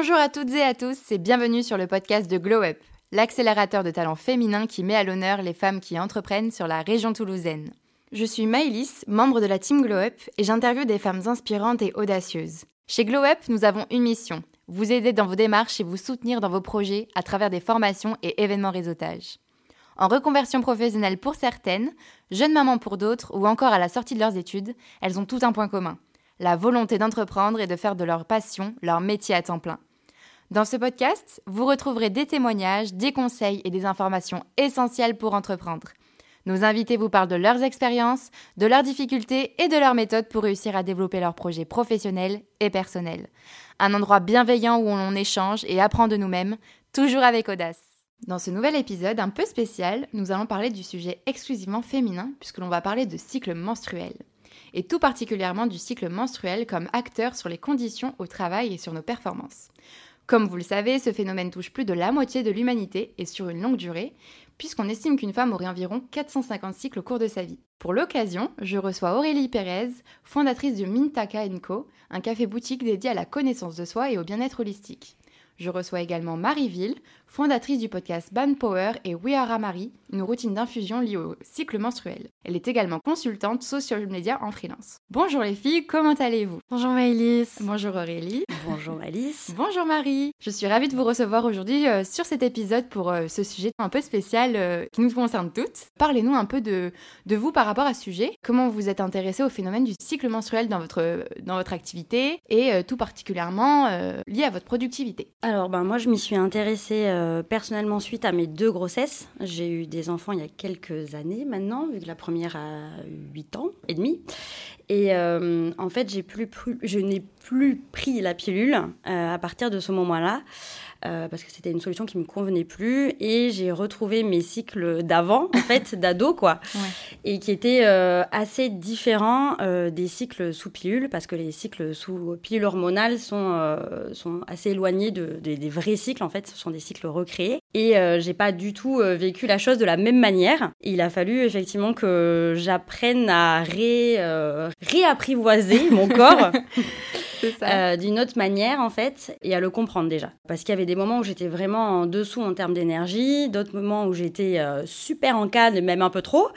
Bonjour à toutes et à tous et bienvenue sur le podcast de Glow Up, l'accélérateur de talents féminins qui met à l'honneur les femmes qui entreprennent sur la région toulousaine. Je suis Maëlys, membre de la team Glow Up et j'interviewe des femmes inspirantes et audacieuses. Chez Glow Up, nous avons une mission, vous aider dans vos démarches et vous soutenir dans vos projets à travers des formations et événements réseautage. En reconversion professionnelle pour certaines, jeunes mamans pour d'autres ou encore à la sortie de leurs études, elles ont tout un point commun la volonté d'entreprendre et de faire de leur passion leur métier à temps plein. Dans ce podcast, vous retrouverez des témoignages, des conseils et des informations essentielles pour entreprendre. Nos invités vous parlent de leurs expériences, de leurs difficultés et de leurs méthodes pour réussir à développer leurs projets professionnels et personnels. Un endroit bienveillant où on échange et apprend de nous-mêmes, toujours avec audace. Dans ce nouvel épisode un peu spécial, nous allons parler du sujet exclusivement féminin puisque l'on va parler de cycle menstruel et tout particulièrement du cycle menstruel comme acteur sur les conditions au travail et sur nos performances. Comme vous le savez, ce phénomène touche plus de la moitié de l'humanité et sur une longue durée, puisqu'on estime qu'une femme aurait environ 450 cycles au cours de sa vie. Pour l'occasion, je reçois Aurélie Pérez, fondatrice de Mintaka Co, un café boutique dédié à la connaissance de soi et au bien-être holistique. Je reçois également Marie Ville, fondatrice du podcast Ban Power et We Are Marie, une routine d'infusion liée au cycle menstruel. Elle est également consultante social media en freelance. Bonjour les filles, comment allez-vous? Bonjour Maëlys. Bonjour Aurélie. Bonjour Alice. Bonjour Marie. Je suis ravie de vous recevoir aujourd'hui euh, sur cet épisode pour euh, ce sujet un peu spécial euh, qui nous concerne toutes. Parlez-nous un peu de, de vous par rapport à ce sujet. Comment vous êtes intéressée au phénomène du cycle menstruel dans votre, dans votre activité et tout particulièrement lié à votre productivité? Alors ben, moi je m'y suis intéressée euh, personnellement suite à mes deux grossesses. J'ai eu des enfants il y a quelques années maintenant, vu que la première a 8 ans et demi. Et euh, en fait, je n'ai plus pris la pilule euh, à partir de ce moment-là. Euh, parce que c'était une solution qui me convenait plus. Et j'ai retrouvé mes cycles d'avant en fait d'ado quoi. Et qui étaient euh, assez différents euh, des cycles sous pilule. Parce que les cycles sous pilule hormonale sont sont assez éloignés de, des vrais cycles en fait. Ce sont des cycles recréés. Et j'ai pas du tout vécu la chose de la même manière. Il a fallu effectivement que j'apprenne à ré, réapprivoiser mon corps euh, d'une autre manière en fait et à le comprendre déjà. Parce qu'il y avait des moments où j'étais vraiment en dessous en termes d'énergie, d'autres moments où j'étais euh, super en calme, même un peu trop.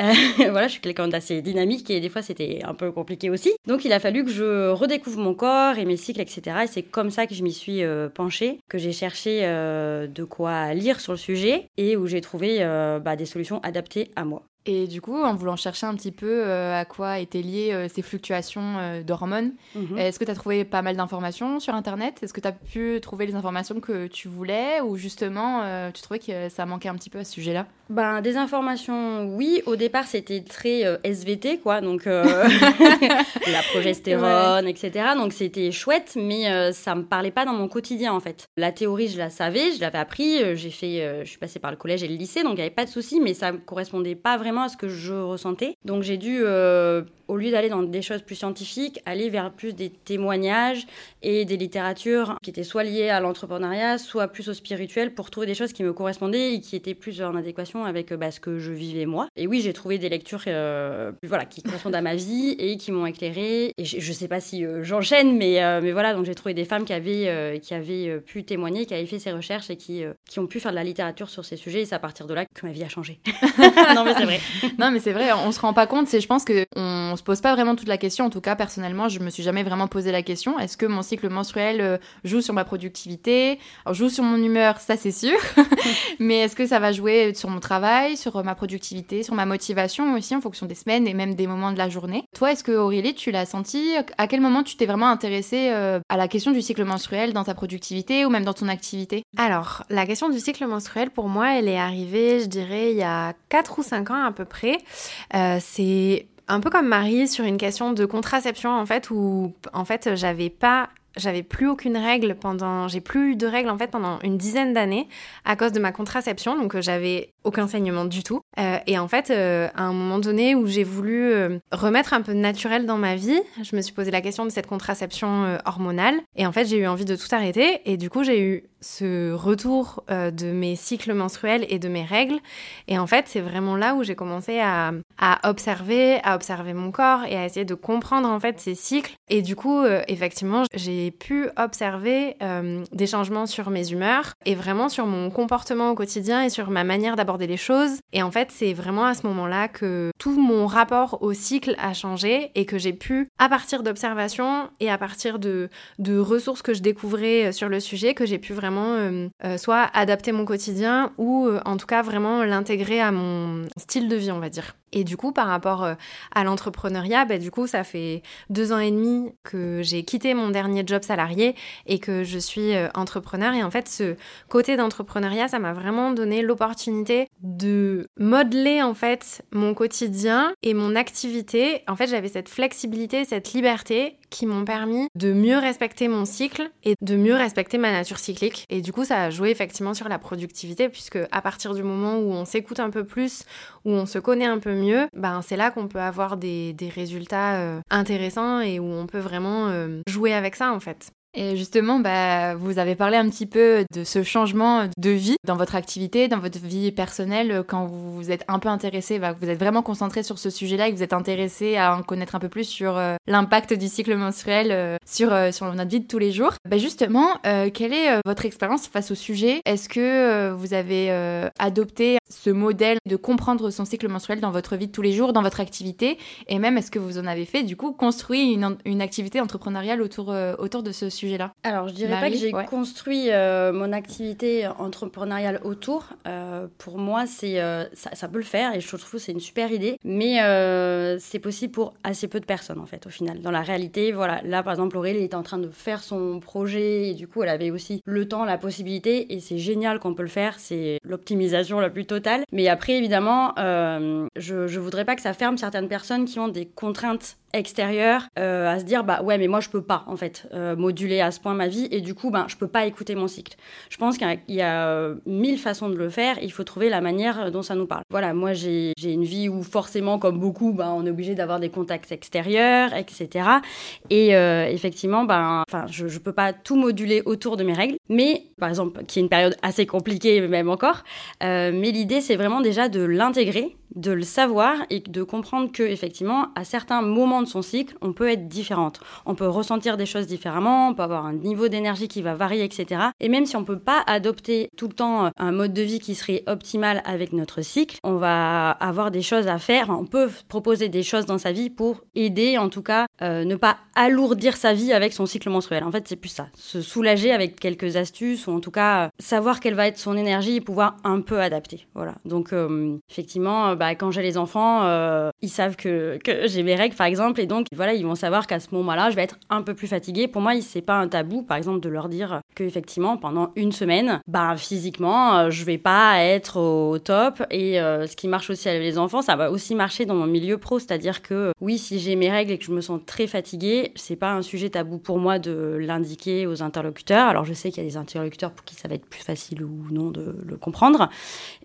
Euh, voilà, je suis quelqu'un d'assez dynamique et des fois c'était un peu compliqué aussi. Donc il a fallu que je redécouvre mon corps et mes cycles, etc. Et c'est comme ça que je m'y suis penchée, que j'ai cherché de quoi lire sur le sujet et où j'ai trouvé bah, des solutions adaptées à moi. Et du coup, en voulant chercher un petit peu euh, à quoi étaient liées euh, ces fluctuations euh, d'hormones, mhm. est-ce que tu as trouvé pas mal d'informations sur Internet? Est-ce que tu as pu trouver les informations que tu voulais? Ou justement tu trouvais que ça manquait un petit peu à ce sujet-là? Ben, Des informations, oui. Au départ, c'était très SVT, quoi. Donc, la progestérone, etc. Donc, c'était chouette, mais ça me parlait pas dans mon quotidien, en fait. La théorie, je la savais, je l'avais appris. j'ai fait, je suis passée par le collège et le lycée, donc il n'y avait pas de souci, mais ça correspondait pas vraiment à ce que je ressentais. Donc j'ai dû, euh, au lieu d'aller dans des choses plus scientifiques, aller vers plus des témoignages et des littératures qui étaient soit liées à l'entrepreneuriat, soit plus au spirituel pour trouver des choses qui me correspondaient et qui étaient plus en adéquation avec bah, ce que je vivais moi. Et oui, j'ai trouvé des lectures euh, voilà, qui correspondent à ma vie et qui m'ont éclairée. Et je, sais pas si euh, j'enchaîne, mais, mais voilà, donc j'ai trouvé des femmes qui avaient, qui avaient pu témoigner, qui avaient fait ces recherches et qui, qui ont pu faire de la littérature sur ces sujets. Et c'est à partir de là que ma vie a changé. non, mais c'est vrai. non, mais c'est vrai, on se rend pas compte. C'est, je pense que on se pose pas vraiment toute la question. En tout cas, personnellement, je me suis jamais vraiment posé la question. Est-ce que mon cycle menstruel euh, joue sur ma productivité? Alors, joue sur mon humeur, ça c'est sûr. mais est-ce que ça va jouer sur mon travail, sur ma productivité, sur ma motivation aussi, en fonction des semaines et même des moments de la journée? Toi, est-ce que Aurélie, tu l'as senti? À quel moment tu t'es vraiment intéressée euh, à la question du cycle menstruel dans ta productivité ou même dans ton activité? Alors, la question du cycle menstruel, pour moi, elle est arrivée, je dirais, il y a 4 ou 5 ans à peu près. Euh, c'est un peu comme Marie sur une question de contraception en fait où en fait j'avais pas j'avais plus aucune règle pendant j'ai plus eu de règles en fait pendant une dizaine d'années à cause de ma contraception. Donc euh, j'avais aucun saignement du tout. Euh, et en fait à un moment donné où j'ai voulu remettre un peu de naturel dans ma vie je me suis posé la question de cette contraception hormonale. Et en fait j'ai eu envie de tout arrêter. Et du coup j'ai eu ce retour euh, de mes cycles menstruels et de mes règles. Et en fait, c'est vraiment là où j'ai commencé à, observer, à observer mon corps et à essayer de comprendre en fait ces cycles. Et du coup, euh, effectivement, j'ai pu observer euh, des changements sur mes humeurs et vraiment sur mon comportement au quotidien et sur ma manière d'aborder les choses. Et en fait, c'est vraiment à ce moment-là que tout mon rapport au cycle a changé et que j'ai pu, à partir d'observations et à partir de ressources que je découvrais sur le sujet, que j'ai pu vraiment euh, euh, soit adapter mon quotidien ou euh, en tout cas vraiment l'intégrer à mon style de vie, on va dire. Et du coup, par rapport à l'entrepreneuriat, bah, du coup, ça fait deux ans et demi que j'ai quitté mon dernier job salarié et que je suis entrepreneur. Et en fait, ce côté d'entrepreneuriat, ça m'a vraiment donné l'opportunité de modeler en fait mon quotidien et mon activité. En fait, j'avais cette flexibilité, cette liberté qui m'ont permis de mieux respecter mon cycle et de mieux respecter ma nature cyclique. Et du coup, ça a joué effectivement sur la productivité puisque à partir du moment où on s'écoute un peu plus, où on se connaît un peu mieux, ben c'est là qu'on peut avoir des, résultats euh, intéressants et où on peut vraiment euh, jouer avec ça en fait. Et justement, bah, vous avez parlé un petit peu de ce changement de vie dans votre activité, dans votre vie personnelle, quand vous êtes un peu intéressé, bah, vous êtes vraiment concentré sur ce sujet-là et que vous êtes intéressé à en connaître un peu plus sur euh, l'impact du cycle menstruel euh, sur, euh, sur notre vie de tous les jours. Bah, justement, quelle est votre expérience face au sujet? Est-ce que vous avez adopté ce modèle de comprendre son cycle menstruel dans votre vie de tous les jours, dans votre activité? Et même, est-ce que vous en avez fait, du coup, construit une, une activité entrepreneuriale autour, autour de ce sujet Alors, je dirais pas que j'ai construit euh, mon activité entrepreneuriale autour. Euh, pour moi, c'est euh, ça, peut le faire et je trouve que c'est une super idée, mais c'est possible pour assez peu de personnes en fait, au final. Dans la réalité, voilà, là par exemple, Aurélie était en train de faire son projet et du coup, elle avait aussi le temps, la possibilité et c'est génial qu'on peut le faire. C'est l'optimisation la plus totale. Mais après, évidemment, je, je voudrais pas que ça ferme certaines personnes qui ont des contraintes extérieur euh, à se dire bah ouais mais moi je peux pas en fait euh, moduler à ce point ma vie et du coup ben je peux pas écouter mon cycle. Je pense qu'il y a, euh, mille façons de le faire. Il faut trouver la manière dont ça nous parle. Voilà moi j'ai une vie où forcément comme beaucoup ben on est obligé d'avoir des contacts extérieurs etc et effectivement ben enfin je, je peux pas tout moduler autour de mes règles. Mais par exemple qui est une période assez compliquée même encore mais l'idée c'est vraiment déjà de l'intégrer de le savoir et de comprendre que effectivement à certains moments de son cycle on peut être différente. On peut ressentir des choses différemment on peut avoir un niveau d'énergie qui va varier etc et même si on peut pas adopter tout le temps euh, un mode de vie qui serait optimal avec notre cycle on va avoir des choses à faire. On peut proposer des choses dans sa vie pour aider en tout cas euh, ne pas alourdir sa vie avec son cycle menstruel. En fait c'est plus ça. Se soulager avec quelques astuces ou en tout cas euh, savoir quelle va être son énergie et pouvoir un peu adapter. Voilà. Donc effectivement bah, quand j'ai les enfants, euh, ils savent que, que j'ai mes règles, par exemple, et donc voilà, ils vont savoir qu'à ce moment-là, je vais être un peu plus fatiguée. Pour moi, c'est pas un tabou, par exemple, de leur dire que effectivement, pendant une semaine, bah physiquement, euh, je vais pas être au top. Et euh, ce qui marche aussi avec les enfants, ça va aussi marcher dans mon milieu pro, c'est-à-dire que oui, si j'ai mes règles et que je me sens très fatiguée, c'est pas un sujet tabou pour moi de l'indiquer aux interlocuteurs. Alors je sais qu'il y a des interlocuteurs pour qui ça va être plus facile ou non de le comprendre,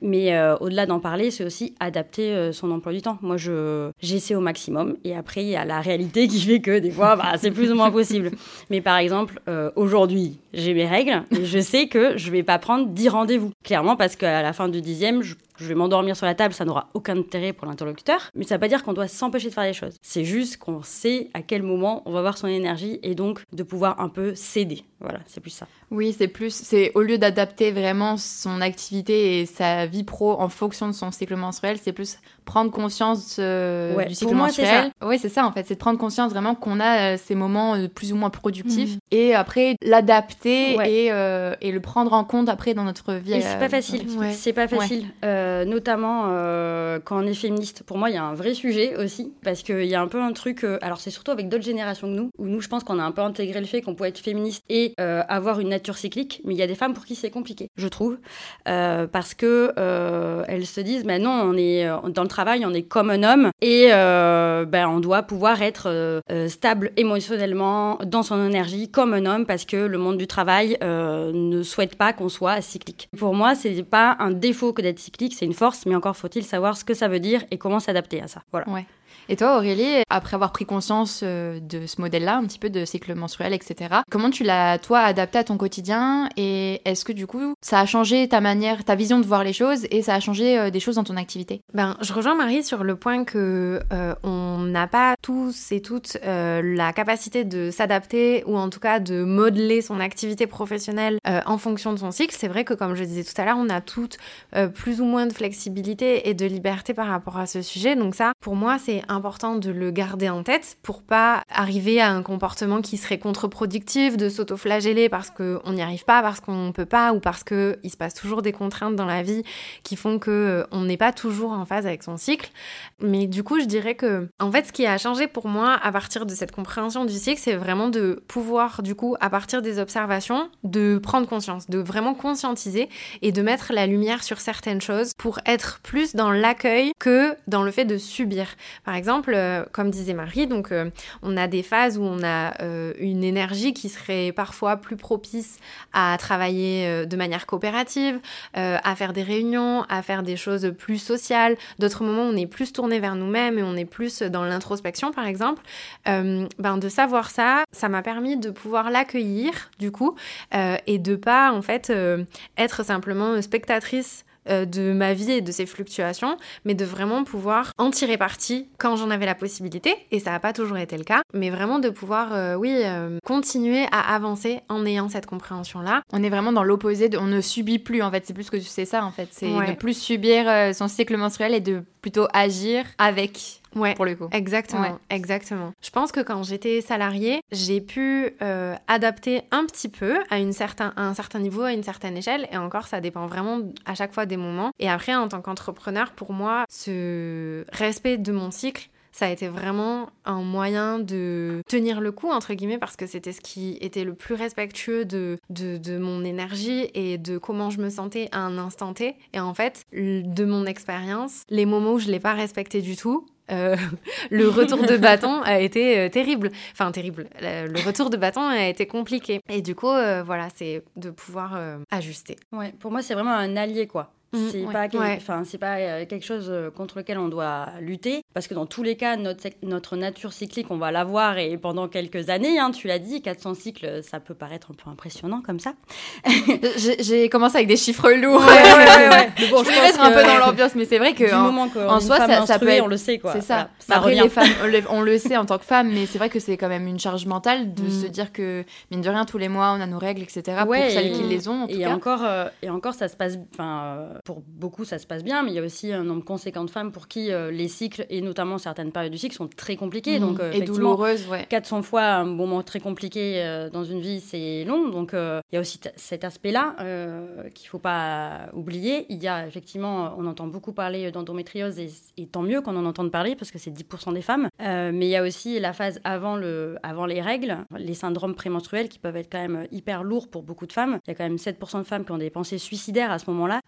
mais au-delà d'en parler, c'est aussi adapter euh, son emploi du temps. Moi, je j'essaie au maximum. Et après, il y a la réalité qui fait que des fois, bah, c'est plus ou moins possible. Mais par exemple, euh, aujourd'hui, j'ai mes règles et je sais que je vais pas prendre 10 rendez-vous. Clairement, parce qu'à la fin du dixième, je je vais m'endormir sur la table, ça n'aura aucun intérêt pour l'interlocuteur. Mais ça ne veut pas dire qu'on doit s'empêcher de faire des choses. C'est juste qu'on sait à quel moment on va avoir son énergie et donc de pouvoir un peu céder. Voilà, c'est plus ça. Oui, c'est plus, c'est au lieu d'adapter vraiment son activité et sa vie pro en fonction de son cycle menstruel, c'est plus prendre conscience euh, du cycle menstruel. Oui, c'est ça en fait, c'est de prendre conscience vraiment qu'on a euh, ces moments euh, plus ou moins productifs mhm. et après l'adapter et, et, le prendre en compte après dans notre vie. c'est pas facile. C'est pas facile. Notamment quand on est féministe. Pour moi, il y a un vrai sujet aussi, parce qu'il y a un peu un truc. Alors, c'est surtout avec d'autres générations que nous, où nous, je pense qu'on a un peu intégré le fait qu'on pouvait être féministe et avoir une nature cyclique, mais il y a des femmes pour qui c'est compliqué, je trouve, parce que elles se disent, mais non, on est dans le travail, on est comme un homme et ben, on doit pouvoir être stable émotionnellement dans son énergie comme un homme, parce que le monde du travail ne souhaite pas qu'on soit cyclique. Pour moi, c'est pas un défaut que d'être cyclique c'est une force, mais encore faut-il savoir ce que ça veut dire et comment s'adapter à ça. Voilà. Et toi, Aurélie, après avoir pris conscience euh, de ce modèle-là, un petit peu de cycle menstruel, etc., comment tu l'as, toi, adapté à ton quotidien Et est-ce que, du coup, ça a changé ta manière, ta vision de voir les choses et ça a changé euh, des choses dans ton activité? Ben, je rejoins Marie sur le point que euh, on n'a pas tous et toutes la capacité de s'adapter ou en tout cas de modeler son activité professionnelle en fonction de son cycle. C'est vrai que, comme je disais tout à l'heure, on a toutes plus ou moins de flexibilité et de liberté par rapport à ce sujet. Donc ça, pour moi, c'est important de le garder en tête pour pas arriver à un comportement qui serait contre-productif, de s'auto-flageller parce qu'on n'y arrive pas, parce qu'on peut pas ou parce qu'il se passe toujours des contraintes dans la vie qui font que euh, n'est pas toujours en phase avec son cycle. Mais du coup, je dirais que en fait, ce qui a changé pour moi à partir de cette compréhension du cycle, c'est vraiment de pouvoir du coup à partir des observations de prendre conscience, de vraiment conscientiser et de mettre la lumière sur certaines choses pour être plus dans l'accueil que dans le fait de subir. Par exemple, euh, comme disait Marie, donc euh, on a des phases où on a euh, une énergie qui serait parfois plus propice à travailler de manière coopérative, à faire des réunions, à faire des choses plus sociales. D'autres moments, on est plus tourné vers nous-mêmes et on est plus dans l'introspection, par exemple. ben, de savoir ça, ça m'a permis de pouvoir l'accueillir, du coup, et de pas, en fait, être simplement spectatrice de ma vie et de ses fluctuations, mais de vraiment pouvoir en tirer parti quand j'en avais la possibilité, et ça n'a pas toujours été le cas, mais vraiment de pouvoir, euh, oui, euh, continuer à avancer en ayant cette compréhension-là. On est vraiment dans l'opposé, on ne subit plus en fait, c'est plus que c'est ça en fait, c'est ne plus subir son cycle menstruel et de plutôt agir avec ouais, pour le coup. Exactement, exactement. Je pense que quand j'étais salariée, j'ai pu euh, adapter un petit peu à, une certain, un certain niveau, à une certaine échelle, et encore, ça dépend vraiment à chaque fois des moments. Et après, en tant qu'entrepreneur, pour moi, ce respect de mon cycle, ça a été vraiment un moyen de tenir le coup, entre guillemets, parce que c'était ce qui était le plus respectueux de, de, de, mon énergie et de comment je me sentais à un instant T. Et en fait, de mon expérience, les moments où je l'ai pas respecté du tout, euh, le retour de bâton a été euh, terrible. Enfin, terrible. Le, retour de bâton a été compliqué. Et du coup, euh, voilà, c'est de pouvoir ajuster. Ouais, pour moi, c'est vraiment un allié, quoi. Mm, c'est pas, enfin, c'est pas euh, quelque chose euh, contre lequel on doit lutter, parce que dans tous les cas, notre, notre nature cyclique, on va l'avoir et pendant quelques années, hein, tu l'as dit, 400 cycles, ça peut paraître un peu impressionnant comme ça. J'ai commencé avec des chiffres lourds. Ouais, ouais, ouais, bon, je, je pense un peu dans l'ambiance, mais c'est vrai que en, soi, ça, ça, peut être, on le sait quoi. C'est ça. ça Après, les femmes, on le sait en tant que femme, mais c'est vrai que c'est quand même une charge mentale de mm. se dire que mine de rien tous les mois on a nos règles, etc. pour celles qui les ont. En et encore, euh, et encore, ça se passe, enfin pour beaucoup, ça se passe bien, mais il y a aussi un nombre conséquent de femmes pour qui euh, les cycles, et notamment certaines périodes du cycle, sont très compliquées. donc, euh, et douloureuses, ouais. 400 fois un moment très compliqué euh, dans une vie, c'est long. Donc, il y a aussi cet aspect-là qu'il ne faut pas oublier. Il y a effectivement, on entend beaucoup parler d'endométriose, et, et, tant mieux qu'on en entende parler, parce que c'est 10% des femmes. mais il y a aussi la phase avant, le, avant les règles, les syndromes prémenstruels qui peuvent être quand même hyper lourds pour beaucoup de femmes. Il y a quand même 7% de femmes qui ont des pensées suicidaires à ce moment-là.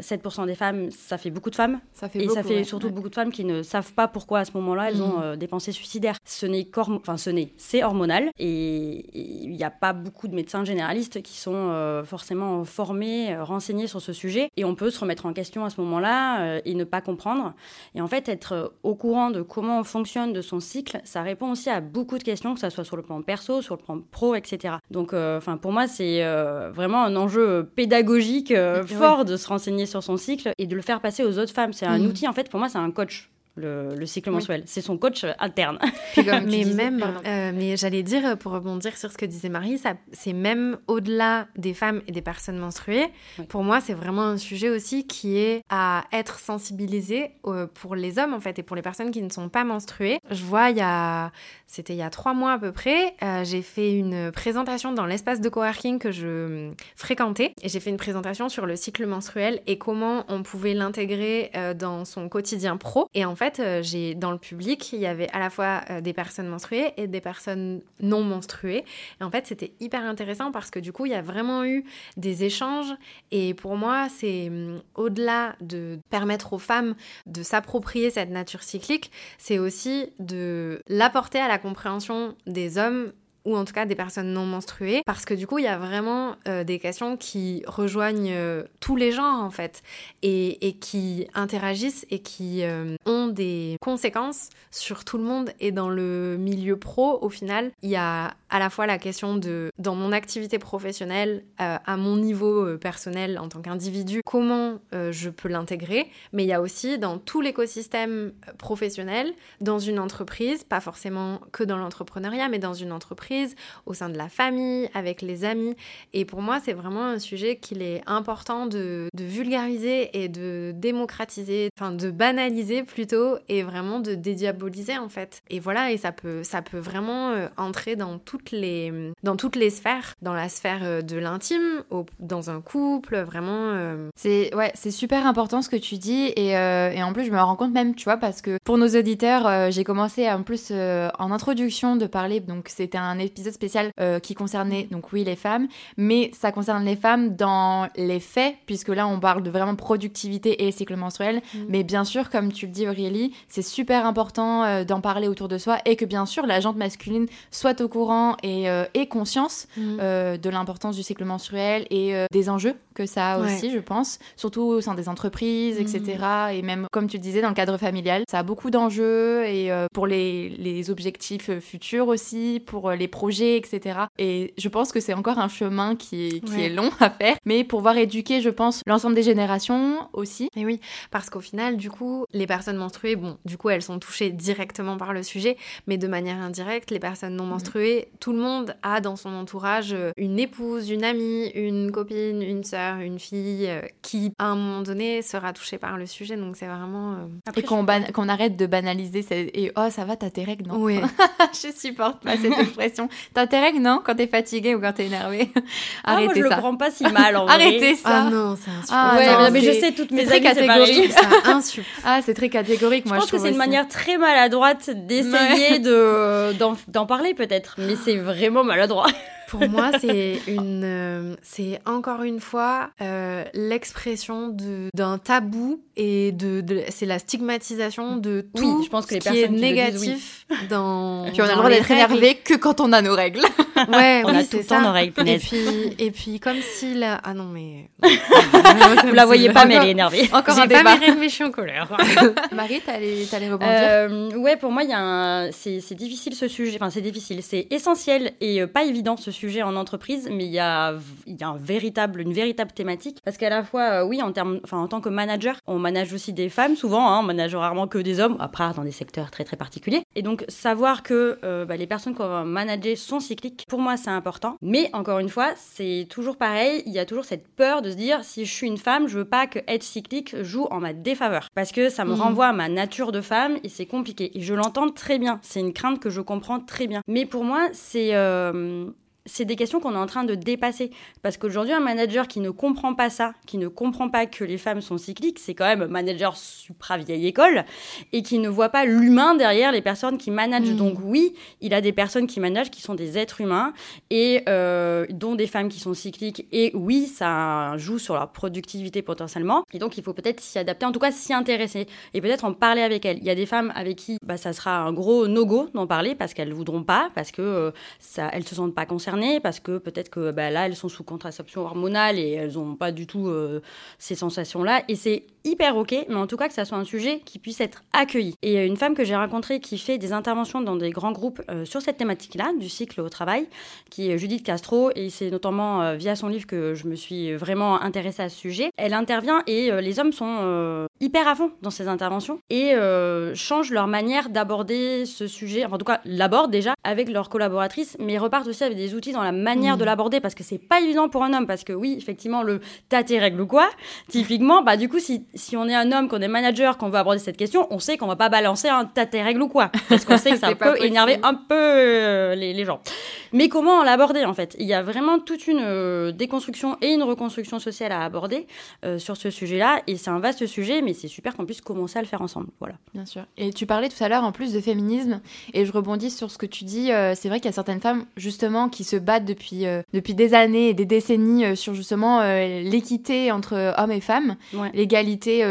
7% des femmes, ça fait beaucoup de femmes. Ça fait et ça fait surtout beaucoup de femmes qui ne savent pas pourquoi à ce moment-là elles ont euh, des pensées suicidaires. Ce n'est enfin ce n'est, c'est hormonal et il n'y a pas beaucoup de médecins généralistes qui sont euh, forcément formés, euh, renseignés sur ce sujet et on peut se remettre en question à ce moment-là et ne pas comprendre. Et en fait, être au courant de comment on fonctionne de son cycle, ça répond aussi à beaucoup de questions, que ce soit sur le plan perso, sur le plan pro, etc. Donc, enfin pour moi, c'est vraiment un enjeu pédagogique fort de se renseigner sur son cycle et de le faire passer aux autres femmes. C'est un mm. outil, en fait, pour moi, c'est un coach le, cycle mensuel. C'est son coach euh, interne. mais même, euh, mais j'allais dire, pour rebondir sur ce que disait Marie, ça, c'est même au-delà des femmes et des personnes menstruées. Pour moi, c'est vraiment un sujet aussi qui est à être sensibilisé euh, pour les hommes, en fait, et pour les personnes qui ne sont pas menstruées. Je vois, il y a, c'était il y a trois mois à peu près, j'ai fait une présentation dans l'espace de coworking que je fréquentais, et j'ai fait une présentation sur le cycle menstruel et comment on pouvait l'intégrer dans son quotidien pro. Et en fait, euh, j'ai dans le public, il y avait à la fois euh, des personnes menstruées et des personnes non menstruées. Et en fait, c'était hyper intéressant parce que du coup, il y a vraiment eu des échanges. Et pour moi, c'est hum, au-delà de permettre aux femmes de s'approprier cette nature cyclique, c'est aussi de l'apporter à la compréhension des hommes ou en tout cas des personnes non menstruées, parce que du coup, il y a vraiment euh, des questions qui rejoignent euh, tous les genres en fait, et, qui interagissent et qui euh, ont des conséquences sur tout le monde. Et dans le milieu pro, au final, il y a à la fois la question de, dans mon activité professionnelle, à mon niveau personnel en tant qu'individu, comment je peux l'intégrer, mais il y a aussi dans tout l'écosystème professionnel, dans une entreprise, pas forcément que dans l'entrepreneuriat, mais dans une entreprise au sein de la famille, avec les amis. Et pour moi, c'est vraiment un sujet qu'il est important de, vulgariser et de démocratiser, enfin de banaliser plutôt, et vraiment de dédiaboliser en fait. Et voilà, et ça peut, ça peut vraiment euh, entrer dans toutes les, dans toutes les sphères, dans la sphère euh, de l'intime, dans un couple, vraiment. Euh. C'est ouais, c'est super important ce que tu dis, et, et, en plus je me rends compte même, tu vois, parce que pour nos auditeurs, j'ai commencé en plus en introduction de parler, donc c'était un épisode spécial euh, qui concernait, donc oui, les femmes, mais ça concerne les femmes dans les faits, puisque là, on parle de vraiment productivité et cycle menstruel. Mm. Mais bien sûr, comme tu le dis, Aurélie, c'est super important euh, d'en parler autour de soi et que bien sûr, la jante masculine soit au courant et euh, ait conscience mm. de l'importance du cycle menstruel et des enjeux que ça a aussi, je pense, surtout au sein des entreprises, etc. Mm. Et même, comme tu le disais, dans le cadre familial, ça a beaucoup d'enjeux et pour les, les objectifs futurs aussi, pour les projets, etc. Et je pense que c'est encore un chemin qui, qui est long à faire, mais pour pouvoir éduquer, je pense, l'ensemble des générations aussi. Et oui, parce qu'au final, du coup, les personnes menstruées, bon, du coup, elles sont touchées directement par le sujet, mais de manière indirecte, les personnes non mm. menstruées, tout le monde a dans son entourage euh, une épouse, une amie, une copine, une sœur, une fille euh, qui, à un moment donné, sera touchée par le sujet. Donc c'est vraiment. Euh, et qu'on arrête de banaliser et oh, ça va, t'as tes règles, non? Oui. je supporte pas cette expression. T'as intérêt non? Quand t'es fatigué ou quand t'es énervé ah, Arrêtez moi, je le prends pas si mal en Arrêtez ça. Ah non, c'est insupportable. Ah, ouais, mais je sais toutes mes très catégorique. Ça ah, c'est très catégorique. Moi, je, pense que c'est une manière très maladroite d'essayer de d'en parler peut-être, mais c'est vraiment maladroit. Pour moi, c'est une, euh, c'est encore une fois euh, l'expression d'un tabou et de, c'est la stigmatisation de tout oui, je pense que les ce qui est négatif dans. Et puis on a le droit d'être énervé que quand on a nos règles. Ouais, on oui, a tout le temps nos règles. Et puis, et puis comme si la, ah non mais. Vous la voyez pas, mais elle est énervée. Encore un débat. Pas mes règles, mais je suis en colère. Marie, t'allais, t'allais rebondir? Euh, ouais, pour moi, il y a un, c'est, c'est difficile ce sujet. Enfin, c'est difficile, c'est essentiel et pas évident ce sujet sujet en entreprise, mais il y a, il y a un véritable, une véritable thématique. Parce qu'à la fois, euh, oui, en, termes, enfin, en tant que manager, on manage aussi des femmes souvent, hein, on manage rarement que des hommes, après dans des secteurs très très particuliers. Et donc savoir que euh, bah, les personnes qu'on va manager sont cycliques, pour moi c'est important. Mais encore une fois, c'est toujours pareil, il y a toujours cette peur de se dire si je suis une femme, je veux pas que être cyclique joue en ma défaveur. Parce que ça me mmh. renvoie à ma nature de femme et c'est compliqué. Et je l'entends très bien, c'est une crainte que je comprends très bien. Mais pour moi, c'est... Euh, c'est des questions qu'on est en train de dépasser. Parce qu'aujourd'hui, un manager qui ne comprend pas ça, qui ne comprend pas que les femmes sont cycliques, c'est quand même un manager supra vieille école et qui ne voit pas l'humain derrière les personnes qui managent. Hmm. Donc oui, il a des personnes qui managent qui sont des êtres humains et euh, dont des femmes qui sont cycliques. Et oui, ça joue sur leur productivité potentiellement. Et donc il faut peut-être s'y adapter, en tout cas s'y intéresser et peut-être en parler avec elles. Il y a des femmes avec qui bah, ça sera un gros no-go d'en parler parce qu'elles voudront pas, parce que euh, ça, elles se sentent pas concernées parce que peut-être que bah, là, elles sont sous contraception hormonale et elles n'ont pas du tout euh, ces sensations-là. Et c'est hyper ok, mais en tout cas que ça soit un sujet qui puisse être accueilli. Et euh, une femme que j'ai rencontrée qui fait des interventions dans des grands groupes euh, sur cette thématique-là, du cycle au travail, qui est Judith Castro, et c'est notamment via son livre que je me suis vraiment intéressée à ce sujet. Elle intervient et les hommes sont hyper à fond dans ces interventions et changent leur manière d'aborder ce sujet, en tout cas l'abordent déjà avec leurs collaboratrices, mais repartent aussi avec des outils dans la manière de mmh. l'aborder parce que c'est pas évident pour un homme parce que oui, effectivement, le t'as tes règles ou quoi, typiquement, bah du coup, si, si on est un homme, qu'on est manager, qu'on veut aborder cette question, on sait qu'on va pas balancer un t'as tes règles ou quoi parce qu'on sait que ça peut énerver un peu euh, les, les, gens. Mais comment l'aborder en fait? Il y a vraiment toute une euh, déconstruction et une reconstruction sociale à aborder euh, sur ce sujet-là et c'est un vaste sujet, mais c'est super qu'on puisse commencer à le faire ensemble. Voilà. Bien sûr. Et tu parlais tout à l'heure en plus de féminisme et je rebondis sur ce que tu dis. c'est vrai qu'il y a certaines femmes justement qui se battent depuis, euh, depuis des années et des décennies euh, sur justement euh, l'équité entre hommes et femmes, l'égalité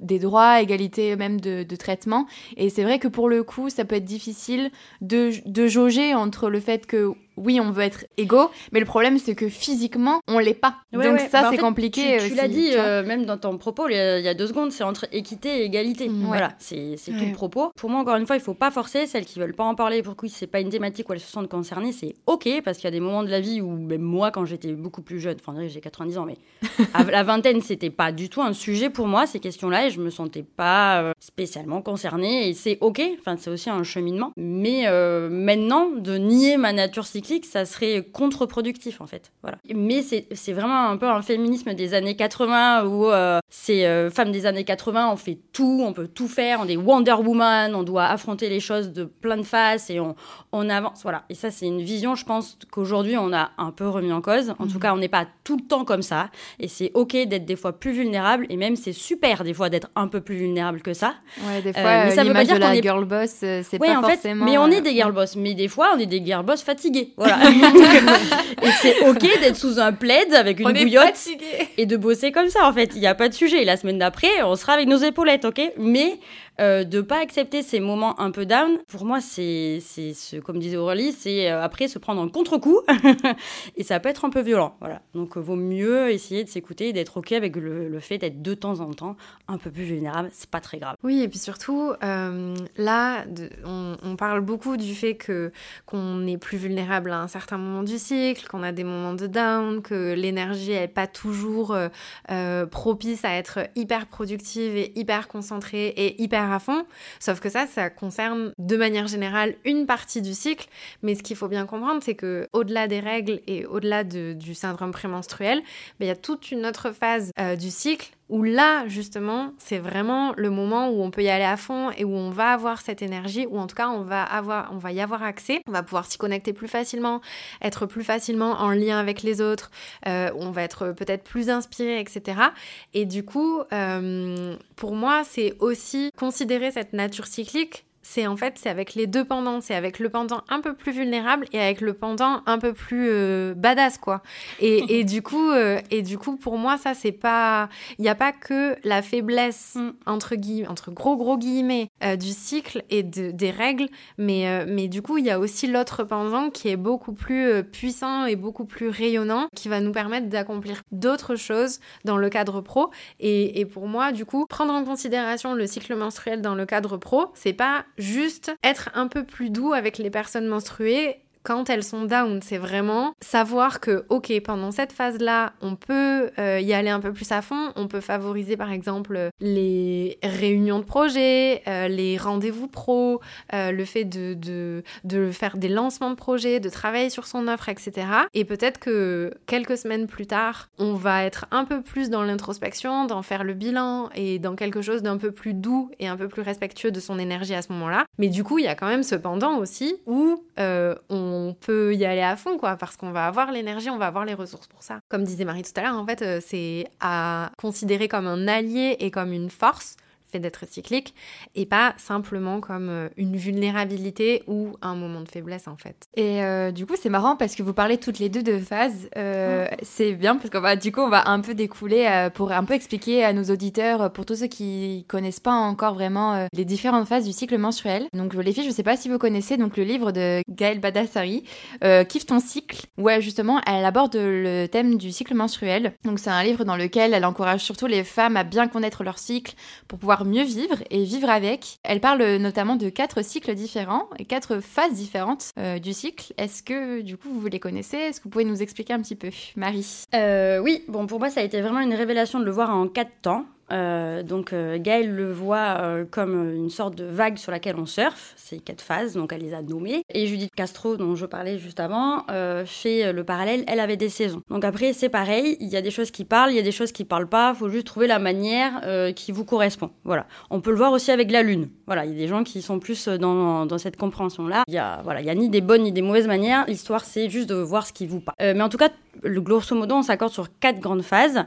des droits, égalité même de, de traitement. Et c'est vrai que pour le coup, ça peut être difficile de, de jauger entre le fait que oui, on veut être égaux, mais le problème c'est que physiquement, on l'est pas. Donc ça, bah, c'est compliqué. Tu, l'as dit euh, même dans ton propos il y, a, deux secondes, c'est entre équité et égalité. Mm. Voilà, c'est tout le propos. Pour moi, encore une fois, il faut pas forcer celles qui veulent pas en parler pour qui c'est pas une thématique où elles se sentent concernées. C'est ok parce qu'il y a des moments de la vie où même moi, quand j'étais beaucoup plus jeune, enfin j'ai 90 ans, mais à la vingtaine, c'était pas du tout un sujet pour moi ces questions-là et je me sentais pas euh, spécialement concernée et c'est ok. Enfin, c'est aussi un cheminement. Mais euh, maintenant, de nier ma nature cyclique, ça serait contre-productif en fait. Voilà. Mais c'est vraiment un peu un féminisme des années 80 où euh, ces euh, femmes des années 80, on fait tout, on peut tout faire, on est Wonder Woman, on doit affronter les choses de plein de faces et on, on avance. Voilà. Et ça, c'est une vision, je pense, qu'aujourd'hui, on a un peu remis en cause. En tout mhm. cas, on n'est pas tout le temps comme ça. Et c'est OK d'être des fois plus vulnérable. Et même, c'est super des fois d'être un peu plus vulnérable que ça. Ouais, des fois, mais ça veut pas dire la est... girl boss, c'est pas en fait, Mais on est des girl boss. Mais des fois, on est des girl boss fatigués. Voilà. et c'est ok d'être sous un plaid avec une bouillotte et de bosser comme ça en fait. Il n'y a pas de sujet. La semaine d'après, on sera avec nos épaulettes, ok? Mais euh, de pas accepter ces moments un peu down, pour moi, c'est, ce, comme disait Aurélie, c'est euh, après se prendre un contre-coup et ça peut être un peu violent. Voilà. Donc, euh, vaut mieux essayer de s'écouter et d'être ok avec le, fait d'être de temps en temps un peu plus vulnérable. C'est pas très grave. Oui, et puis surtout, là, on, parle beaucoup du fait qu'on est plus vulnérable à un certain moment du cycle, qu'on a des moments de down, que l'énergie est pas toujours propice à être hyper productive et hyper concentrée et hyper à fond. Sauf que ça, ça concerne de manière générale une partie du cycle. Mais ce qu'il faut bien comprendre, c'est que au-delà des règles et au-delà du syndrome prémenstruel, ben, il y a toute une autre phase euh, du cycle où là, justement, c'est vraiment le moment où on peut y aller à fond et où on va avoir cette énergie, ou en tout cas, on va, avoir, on va y avoir accès, on va pouvoir s'y connecter plus facilement, être plus facilement en lien avec les autres, euh, on va être peut-être plus inspiré, etc. Et du coup, euh, pour moi, c'est aussi considérer cette nature cyclique c'est en fait c'est avec les deux pendants, c'est avec le pendant un peu plus vulnérable et avec le pendant un peu plus euh, badass quoi. Et, et du coup euh, et du coup pour moi ça c'est pas il n'y a pas que la faiblesse mm. entre guillemets entre gros gros guillemets euh, du cycle et de, des règles, mais mais du coup il y a aussi l'autre pendant qui est beaucoup plus puissant et beaucoup plus rayonnant qui va nous permettre d'accomplir d'autres choses dans le cadre pro et, et pour moi du coup prendre en considération le cycle menstruel dans le cadre pro c'est pas juste être un peu plus doux avec les personnes menstruées quand elles sont down, c'est vraiment savoir que, ok, pendant cette phase-là, on peut euh, y aller un peu plus à fond, on peut favoriser par exemple les réunions de projet, euh, les rendez-vous pro, euh, le fait de, de, de, faire des lancements de projets, de travailler sur son offre, etc. Et peut-être que quelques semaines plus tard, on va être un peu plus dans l'introspection, dans faire le bilan et dans quelque chose d'un peu plus doux et un peu plus respectueux de son énergie à ce moment-là. Mais du coup, il y a quand même cependant aussi où on on peut y aller à fond, quoi, parce qu'on va avoir l'énergie, on va avoir les ressources pour ça. Comme disait Marie tout à l'heure, en fait, euh, c'est à considérer comme un allié et comme une force fait d'être cyclique et pas simplement comme euh, une vulnérabilité ou un moment de faiblesse en fait. Et euh, du coup c'est marrant parce que vous parlez toutes les deux de phases. Euh, c'est bien parce qu'on va du coup on va un peu découler pour un peu expliquer à nos auditeurs pour tous ceux qui connaissent pas encore vraiment les différentes phases du cycle menstruel. Donc les filles je sais pas si vous connaissez donc le livre de Gaëlle Badassari Kiffe ton cycle où elle, justement elle aborde le thème du cycle menstruel. Donc c'est un livre dans lequel elle encourage surtout les femmes à bien connaître leur cycle pour pouvoir mieux vivre et vivre avec. Elle parle notamment de quatre cycles différents et quatre phases différentes euh, du cycle. Est-ce que du coup vous les connaissez? Est-ce que vous pouvez nous expliquer un petit peu, Marie? Euh, Oui, bon pour moi ça a été vraiment une révélation de le voir en quatre temps. Euh, donc euh, Gaëlle le voit euh, comme une sorte de vague sur laquelle on surfe, c'est quatre phases, donc elle les a nommées. Et Judith Castro, dont je parlais juste avant, fait le parallèle, elle avait des saisons. Donc après c'est pareil, il y a des choses qui parlent, il y a des choses qui parlent pas, faut juste trouver la manière qui vous correspond. Voilà. On peut le voir aussi avec la lune. Voilà, il y a des gens qui sont plus dans, cette compréhension-là. Il y a voilà, il y a ni des bonnes ni des mauvaises manières. L'histoire c'est juste de voir ce qui vous parle. mais en tout cas, Le grosso modo, on s'accorde sur quatre grandes phases.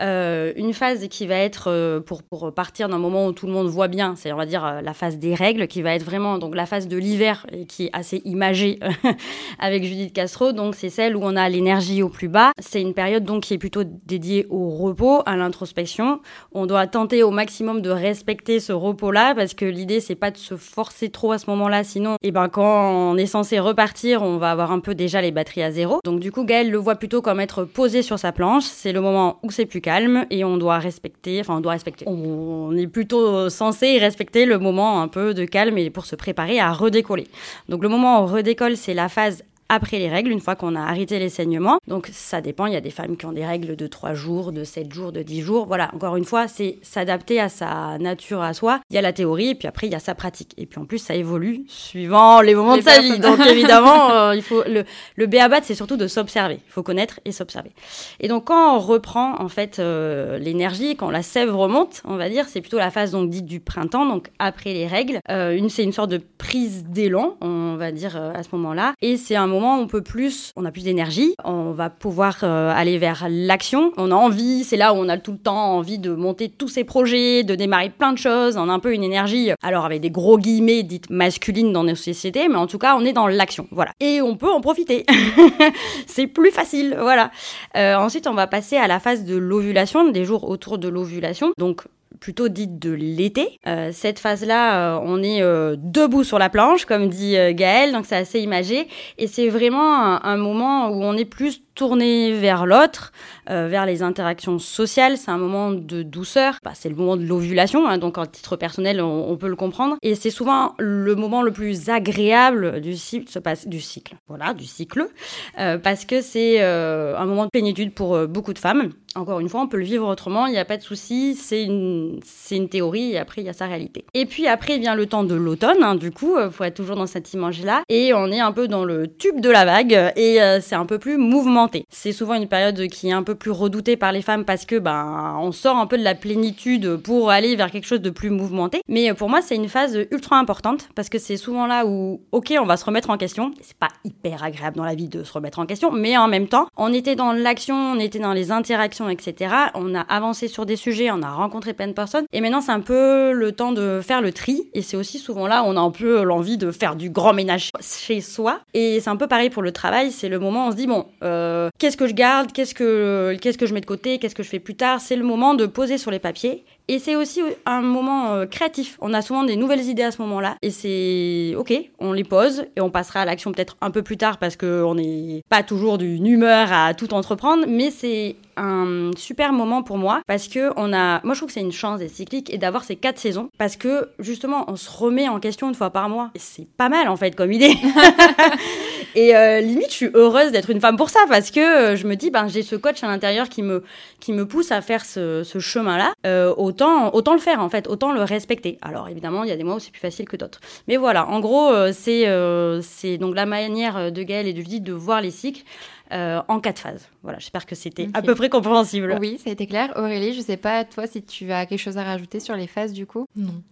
Euh, une phase qui va être euh, pour, pour partir d'un moment où tout le monde voit bien, c'est on va dire euh, la phase des règles, qui va être vraiment donc la phase de l'hiver et qui est assez imagée avec Judith Castro. Donc c'est celle où on a l'énergie au plus bas. C'est une période donc qui est plutôt dédiée au repos, à l'introspection. On doit tenter au maximum de respecter ce repos-là parce que l'idée c'est pas de se forcer trop à ce moment-là, sinon, et eh ben quand on est censé repartir, on va avoir un peu déjà les batteries à zéro. Donc du coup, Gaël le voit plutôt comme être posé sur sa planche. C'est le moment où c'est plus calme et on doit respecter, enfin on doit respecter. On est plutôt censé respecter le moment un peu de calme et pour se préparer à redécoller. Donc le moment où on redécolle, c'est la phase après les règles, une fois qu'on a arrêté les saignements. Donc ça dépend, il y a des femmes qui ont des règles de 3 jours, de 7 jours, de 10 jours. Voilà, encore une fois, c'est s'adapter à sa nature, à soi. Il y a la théorie, et puis après, il y a sa pratique. Et puis en plus, ça évolue suivant les moments de sa vie. Donc évidemment, euh, il faut le, le béabat, c'est surtout de s'observer. Il faut connaître et s'observer. Et donc quand on reprend en fait euh, l'énergie, quand la sève remonte, on va dire, c'est plutôt la phase donc dite du printemps, donc après les règles. Euh, une, c'est une sorte de prise d'élan, on va dire à ce moment-là. Et c'est un moment on peut plus, on a plus d'énergie, on va pouvoir euh, aller vers l'action. On a envie, c'est là où on a tout le temps envie de monter tous ces projets, de démarrer plein de choses. On a un peu une énergie, alors avec des gros guillemets dites masculines dans nos sociétés, mais en tout cas, on est dans l'action. Voilà. Et on peut en profiter. c'est plus facile. Voilà. Euh, ensuite, on va passer à la phase de l'ovulation, des jours autour de l'ovulation. Donc, plutôt dite de l'été. Euh, cette phase-là, euh, on est euh, debout sur la planche, comme dit Gaëlle, donc c'est assez imagé. Et c'est vraiment un, moment où on est plus tourner vers l'autre, euh, vers les interactions sociales. C'est un moment de douceur. Bah, c'est le moment de l'ovulation, hein, donc en titre personnel, on, peut le comprendre. Et c'est souvent le moment le plus agréable du cycle, du cycle. Voilà, du cycle, euh, parce que c'est euh, un moment de plénitude pour beaucoup de femmes. Encore une fois, on peut le vivre autrement, il n'y a pas de souci, c'est une, c'est une théorie et après il y a sa réalité. Et puis après vient le temps de l'automne, hein, du coup, il faut être toujours dans cette image-là. Et on est un peu dans le tube de la vague et c'est un peu plus mouvementé c'est souvent une période qui est un peu plus redoutée par les femmes parce que ben on sort un peu de la plénitude pour aller vers quelque chose de plus mouvementé. Mais pour moi, c'est une phase ultra importante parce que c'est souvent là où OK, on va se remettre en question. C'est pas hyper agréable dans la vie de se remettre en question, mais en même temps, on était dans l'action, on était dans les interactions, etc. On a avancé sur des sujets, on a rencontré plein de personnes et maintenant c'est un peu le temps de faire le tri et c'est aussi souvent là où on a un peu l'envie de faire du grand ménage chez soi et c'est un peu pareil pour le travail, c'est le moment où on se dit bon euh, qu'est-ce que je garde, qu'est-ce que, qu'est-ce que je mets de côté, qu'est-ce que je fais plus tard. C'est le moment de poser sur les papiers. Et c'est aussi un moment euh, créatif. On a souvent des nouvelles idées à ce moment-là. Et c'est OK, on les pose et on passera à l'action peut-être un peu plus tard parce qu'on n'est pas toujours d'une humeur à tout entreprendre. Mais c'est un super moment pour moi parce que on a, moi je trouve que c'est une chance d'être cyclique et d'avoir ces quatre saisons parce que justement on se remet en question une fois par mois. C'est pas mal en fait comme idée. et euh, limite je suis heureuse d'être une femme pour ça parce que euh, je me dis ben j'ai ce coach à l'intérieur qui me qui me pousse à faire ce, ce chemin là. Euh, autant autant le faire en fait, autant le respecter. Alors évidemment il y a des mois où c'est plus facile que d'autres. Mais voilà, en gros c'est c'est donc la manière de Gaëlle et de Judith de voir les cycles. Euh, en quatre phases. Voilà, j'espère que c'était à peu près compréhensible. Oui, ça a été clair. Aurélie, je sais pas, toi, si tu as quelque chose à rajouter sur les phases du coup? Non.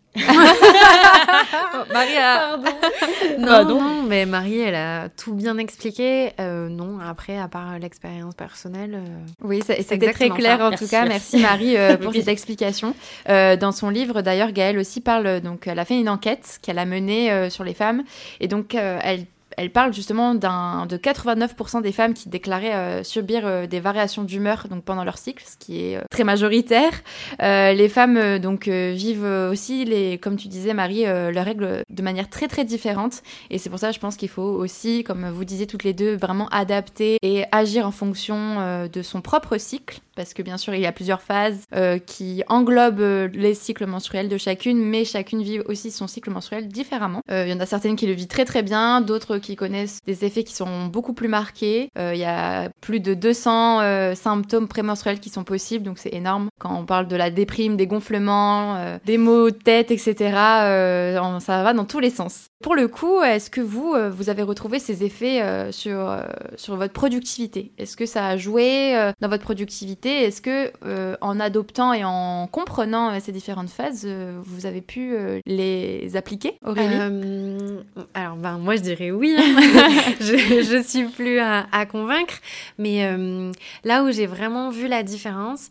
Marie a... non, non, mais Marie, elle a tout bien expliqué. Euh, non, après, à part l'expérience personnelle. Euh, oui, c'était très clair en tout cas. Merci, Marie pour cette explication. dans son livre, d'ailleurs, Gaëlle aussi parle. Donc, elle a fait une enquête qu'elle a menée sur les femmes, et donc elle elle parle justement de 89% des femmes qui déclaraient euh, subir euh, des variations d'humeur donc pendant leur cycle, ce qui est euh, très majoritaire. les femmes donc vivent aussi les, comme tu disais Marie, leurs règles de manière très très différente. Et c'est pour ça je pense qu'il faut aussi, comme vous disiez toutes les deux, vraiment adapter et agir en fonction de son propre cycle parce que bien sûr il y a plusieurs phases euh, qui englobent euh, les cycles menstruels de chacune, mais chacune vit aussi son cycle menstruel différemment. Euh, il y en a certaines qui le vivent très très bien, d'autres qui connaissent des effets qui sont beaucoup plus marqués. il y a plus de 200 symptômes prémenstruels qui sont possibles, donc c'est énorme. Quand on parle de la déprime, des gonflements, des maux de tête, etc., ça va dans tous les sens. Pour le coup, est-ce que vous, vous avez retrouvé ces effets sur, sur votre productivité? Est-ce que ça a joué dans votre productivité? Est-ce que en adoptant et en comprenant ces différentes phases, vous avez pu les appliquer, Aurélie? Alors, ben, moi, je dirais oui. Hein. je, ne suis plus à, à convaincre. Mais là où j'ai vraiment vu la différence,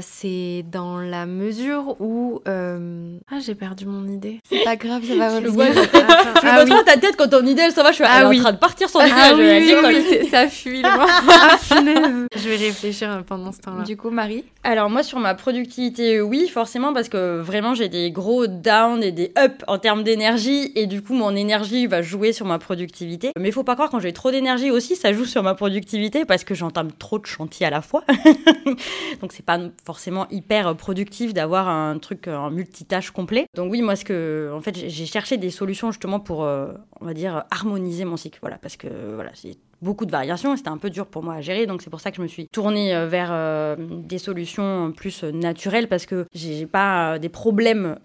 c'est dans la mesure où... Ah, j'ai perdu mon idée. C'est pas grave, ça va revenir. Je, ah, vois ta tête quand ton idée, elle s'en va. Je suis ah, oui. en train de partir son idée. Ah, oui, oui, ça fuit, loin. ah, Je vais réfléchir pendant ce Du coup, Marie Alors, moi, sur ma productivité, oui, forcément, parce que vraiment, j'ai des gros downs et des ups en termes d'énergie. Et du coup, mon énergie va jouer sur ma productivité. Mais il faut pas croire, quand j'ai trop d'énergie aussi, ça joue sur ma productivité parce que j'entame trop de chantiers à la fois. Donc, c'est pas forcément hyper productif d'avoir un truc, un multitâche complet. Donc, oui, moi, ce que, en fait, j'ai cherché des solutions justement pour, euh, on va dire, harmoniser mon cycle. Voilà, parce que voilà, c'est beaucoup de variations et c'était un peu dur pour moi à gérer. Donc c'est pour ça que je me suis tournée euh, vers euh, des solutions plus naturelles parce que j'ai pas des problèmes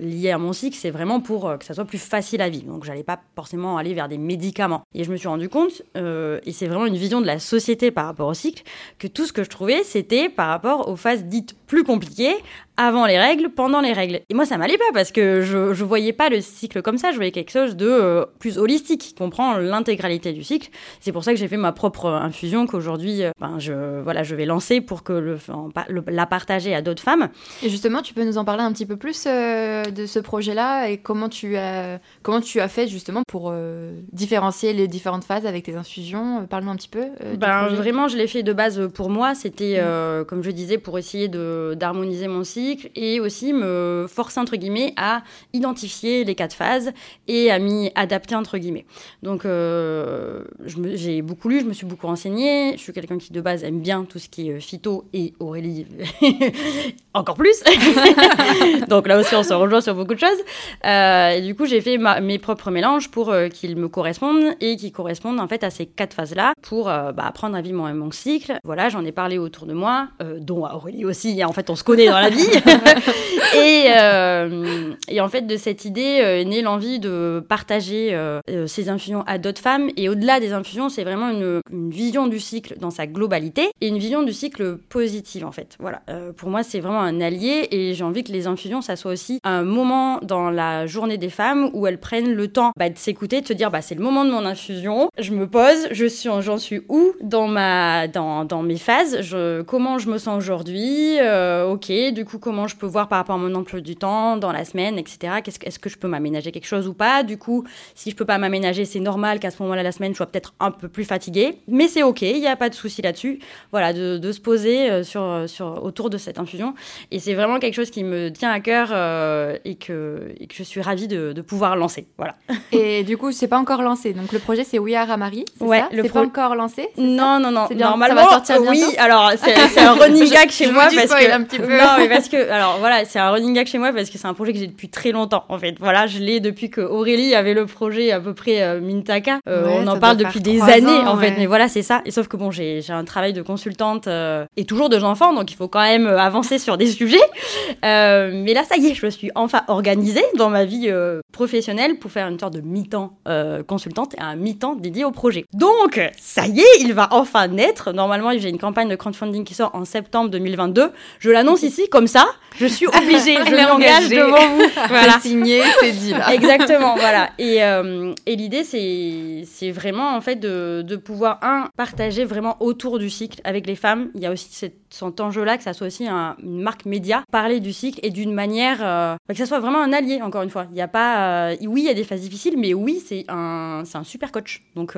liés à mon cycle. C'est vraiment pour que ça soit plus facile à vivre. Donc j'allais pas forcément aller vers des médicaments. Et je me suis rendu compte, et c'est vraiment une vision de la société par rapport au cycle, que tout ce que je trouvais c'était par rapport aux phases dites plus compliquées avant les règles, pendant les règles. Et moi, ça m'allait pas parce que je, je voyais pas le cycle comme ça. Je voyais quelque chose de euh, plus holistique, qui comprend l'intégralité du cycle. C'est pour ça que j'ai fait ma propre infusion qu'aujourd'hui, euh, ben, je, voilà, je vais lancer pour que le, la partager à d'autres femmes. Et justement, tu peux nous en parler un petit peu plus euh, de ce projet-là et comment tu as, comment tu as fait justement pour différencier les différentes phases avec tes infusions? Parle-nous un petit peu. ben, vraiment, je l'ai fait de base pour moi. C'était, mmh. comme je disais, pour essayer d'harmoniser mon cycle et aussi me forcer entre guillemets à identifier les quatre phases et à m'y adapter entre guillemets. Donc euh, j'ai beaucoup lu, je me suis beaucoup renseignée. Je suis quelqu'un qui de base aime bien tout ce qui est euh, phyto et Aurélie encore plus. Donc là aussi on se rejoint sur beaucoup de choses. Euh, et du coup j'ai fait mes propres mélanges pour qu'ils me correspondent et qui correspondent en fait à ces quatre phases là pour bah, apprendre à vivre mon, cycle. Voilà j'en ai parlé autour de moi, dont Aurélie aussi. En fait on se connaît dans la vie. et, euh, et, en fait, de cette idée euh, est née l'envie de partager euh, ces infusions à d'autres femmes. Et au-delà des infusions, c'est vraiment une, vision du cycle dans sa globalité et une vision du cycle positive, en fait. Voilà. pour moi, c'est vraiment un allié et j'ai envie que les infusions, ça soit aussi un moment dans la journée des femmes où elles prennent le temps bah, de s'écouter, de se dire, bah, c'est le moment de mon infusion, je me pose, je suis, j'en suis où dans mes phases, comment je me sens aujourd'hui, ok, du coup, comment je peux voir par rapport à mon emploi du temps dans la semaine, etc. Est-ce que, est que je peux m'aménager quelque chose ou pas? Du coup, si je peux pas m'aménager, c'est normal qu'à ce moment-là, la semaine, je sois peut-être un peu plus fatiguée, mais c'est ok, il n'y a pas de souci là-dessus. Voilà, de, se poser euh, sur, sur, autour de cette infusion. Et c'est vraiment quelque chose qui me tient à cœur euh, et, que, et que je suis ravie de, pouvoir lancer. Voilà. Et du coup, c'est pas encore lancé. Donc le projet, c'est We Are Amari. Ouais, ça? le pas encore lancé Non, non, non. Normalement, ça va sortir oui. Alors, c'est un running gag chez moi parce que. Un petit peu. Non, mais parce que, alors voilà, c'est un running gag chez moi parce que c'est un projet que j'ai depuis très longtemps en fait. Voilà, je l'ai depuis que Aurélie avait le projet à peu près euh, Mintaka. Euh, on en parle depuis des années en fait, mais voilà, c'est ça. Et sauf que bon, j'ai un travail de consultante euh, et toujours deux enfants, donc il faut quand même avancer sur des sujets. mais là, ça y est, je me suis enfin organisée dans ma vie professionnelle pour faire une sorte de mi-temps consultante et un mi-temps dédié au projet. Donc, ça y est, il va enfin naître. Normalement, j'ai une campagne de crowdfunding qui sort en septembre 2022. Je l'annonce ici comme ça. Je suis obligée, je m'engage devant vous. Voilà. C'est signé, c'est dit là. Exactement, voilà. Et, euh, et l'idée, c'est, vraiment en fait de, de pouvoir, un, partager vraiment autour du cycle avec les femmes. Il y a aussi cette cet enjeu-là, que ça soit aussi une marque média, parler du cycle et d'une manière euh, que ça soit vraiment un allié, encore une fois. Il n'y a pas, euh, oui, il y a des phases difficiles, mais oui, c'est un, super coach. Donc,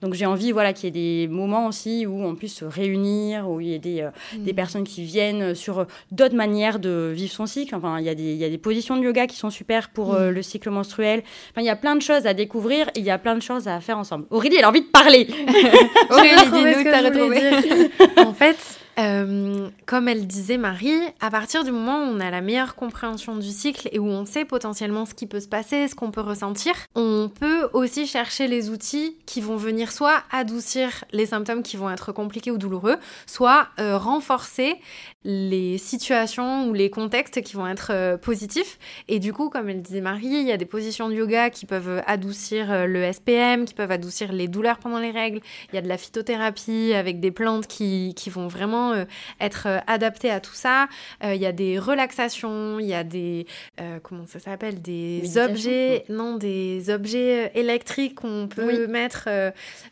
donc j'ai envie, voilà, qu'il y ait des moments aussi où on puisse se réunir, où il y ait des, des mm. personnes qui viennent sur d'autres manières de vivre son cycle. Enfin, il y a des, il y a des positions de yoga qui sont super pour mm. le cycle menstruel. Enfin, il y a plein de choses à découvrir et il y a plein de choses à faire ensemble. Aurélie, elle a envie de parler. Aurélie, dis-nous que t'as retrouvé. en fait, euh, comme elle disait Marie, à partir du moment où on a la meilleure compréhension du cycle et où on sait potentiellement ce qui peut se passer, ce qu'on peut ressentir, on peut aussi chercher les outils qui vont venir soit adoucir les symptômes qui vont être compliqués ou douloureux, soit euh, renforcer les situations ou les contextes qui vont être euh, positifs. Et du coup, comme elle disait Marie, il y a des positions de yoga qui peuvent adoucir euh, le SPM, qui peuvent adoucir les douleurs pendant les règles. Il y a de la phytothérapie avec des plantes qui, qui vont vraiment euh, être adaptées à tout ça. il y a des relaxations, il y a des... comment ça s'appelle Des objets... Non, des objets électriques qu'on peut mettre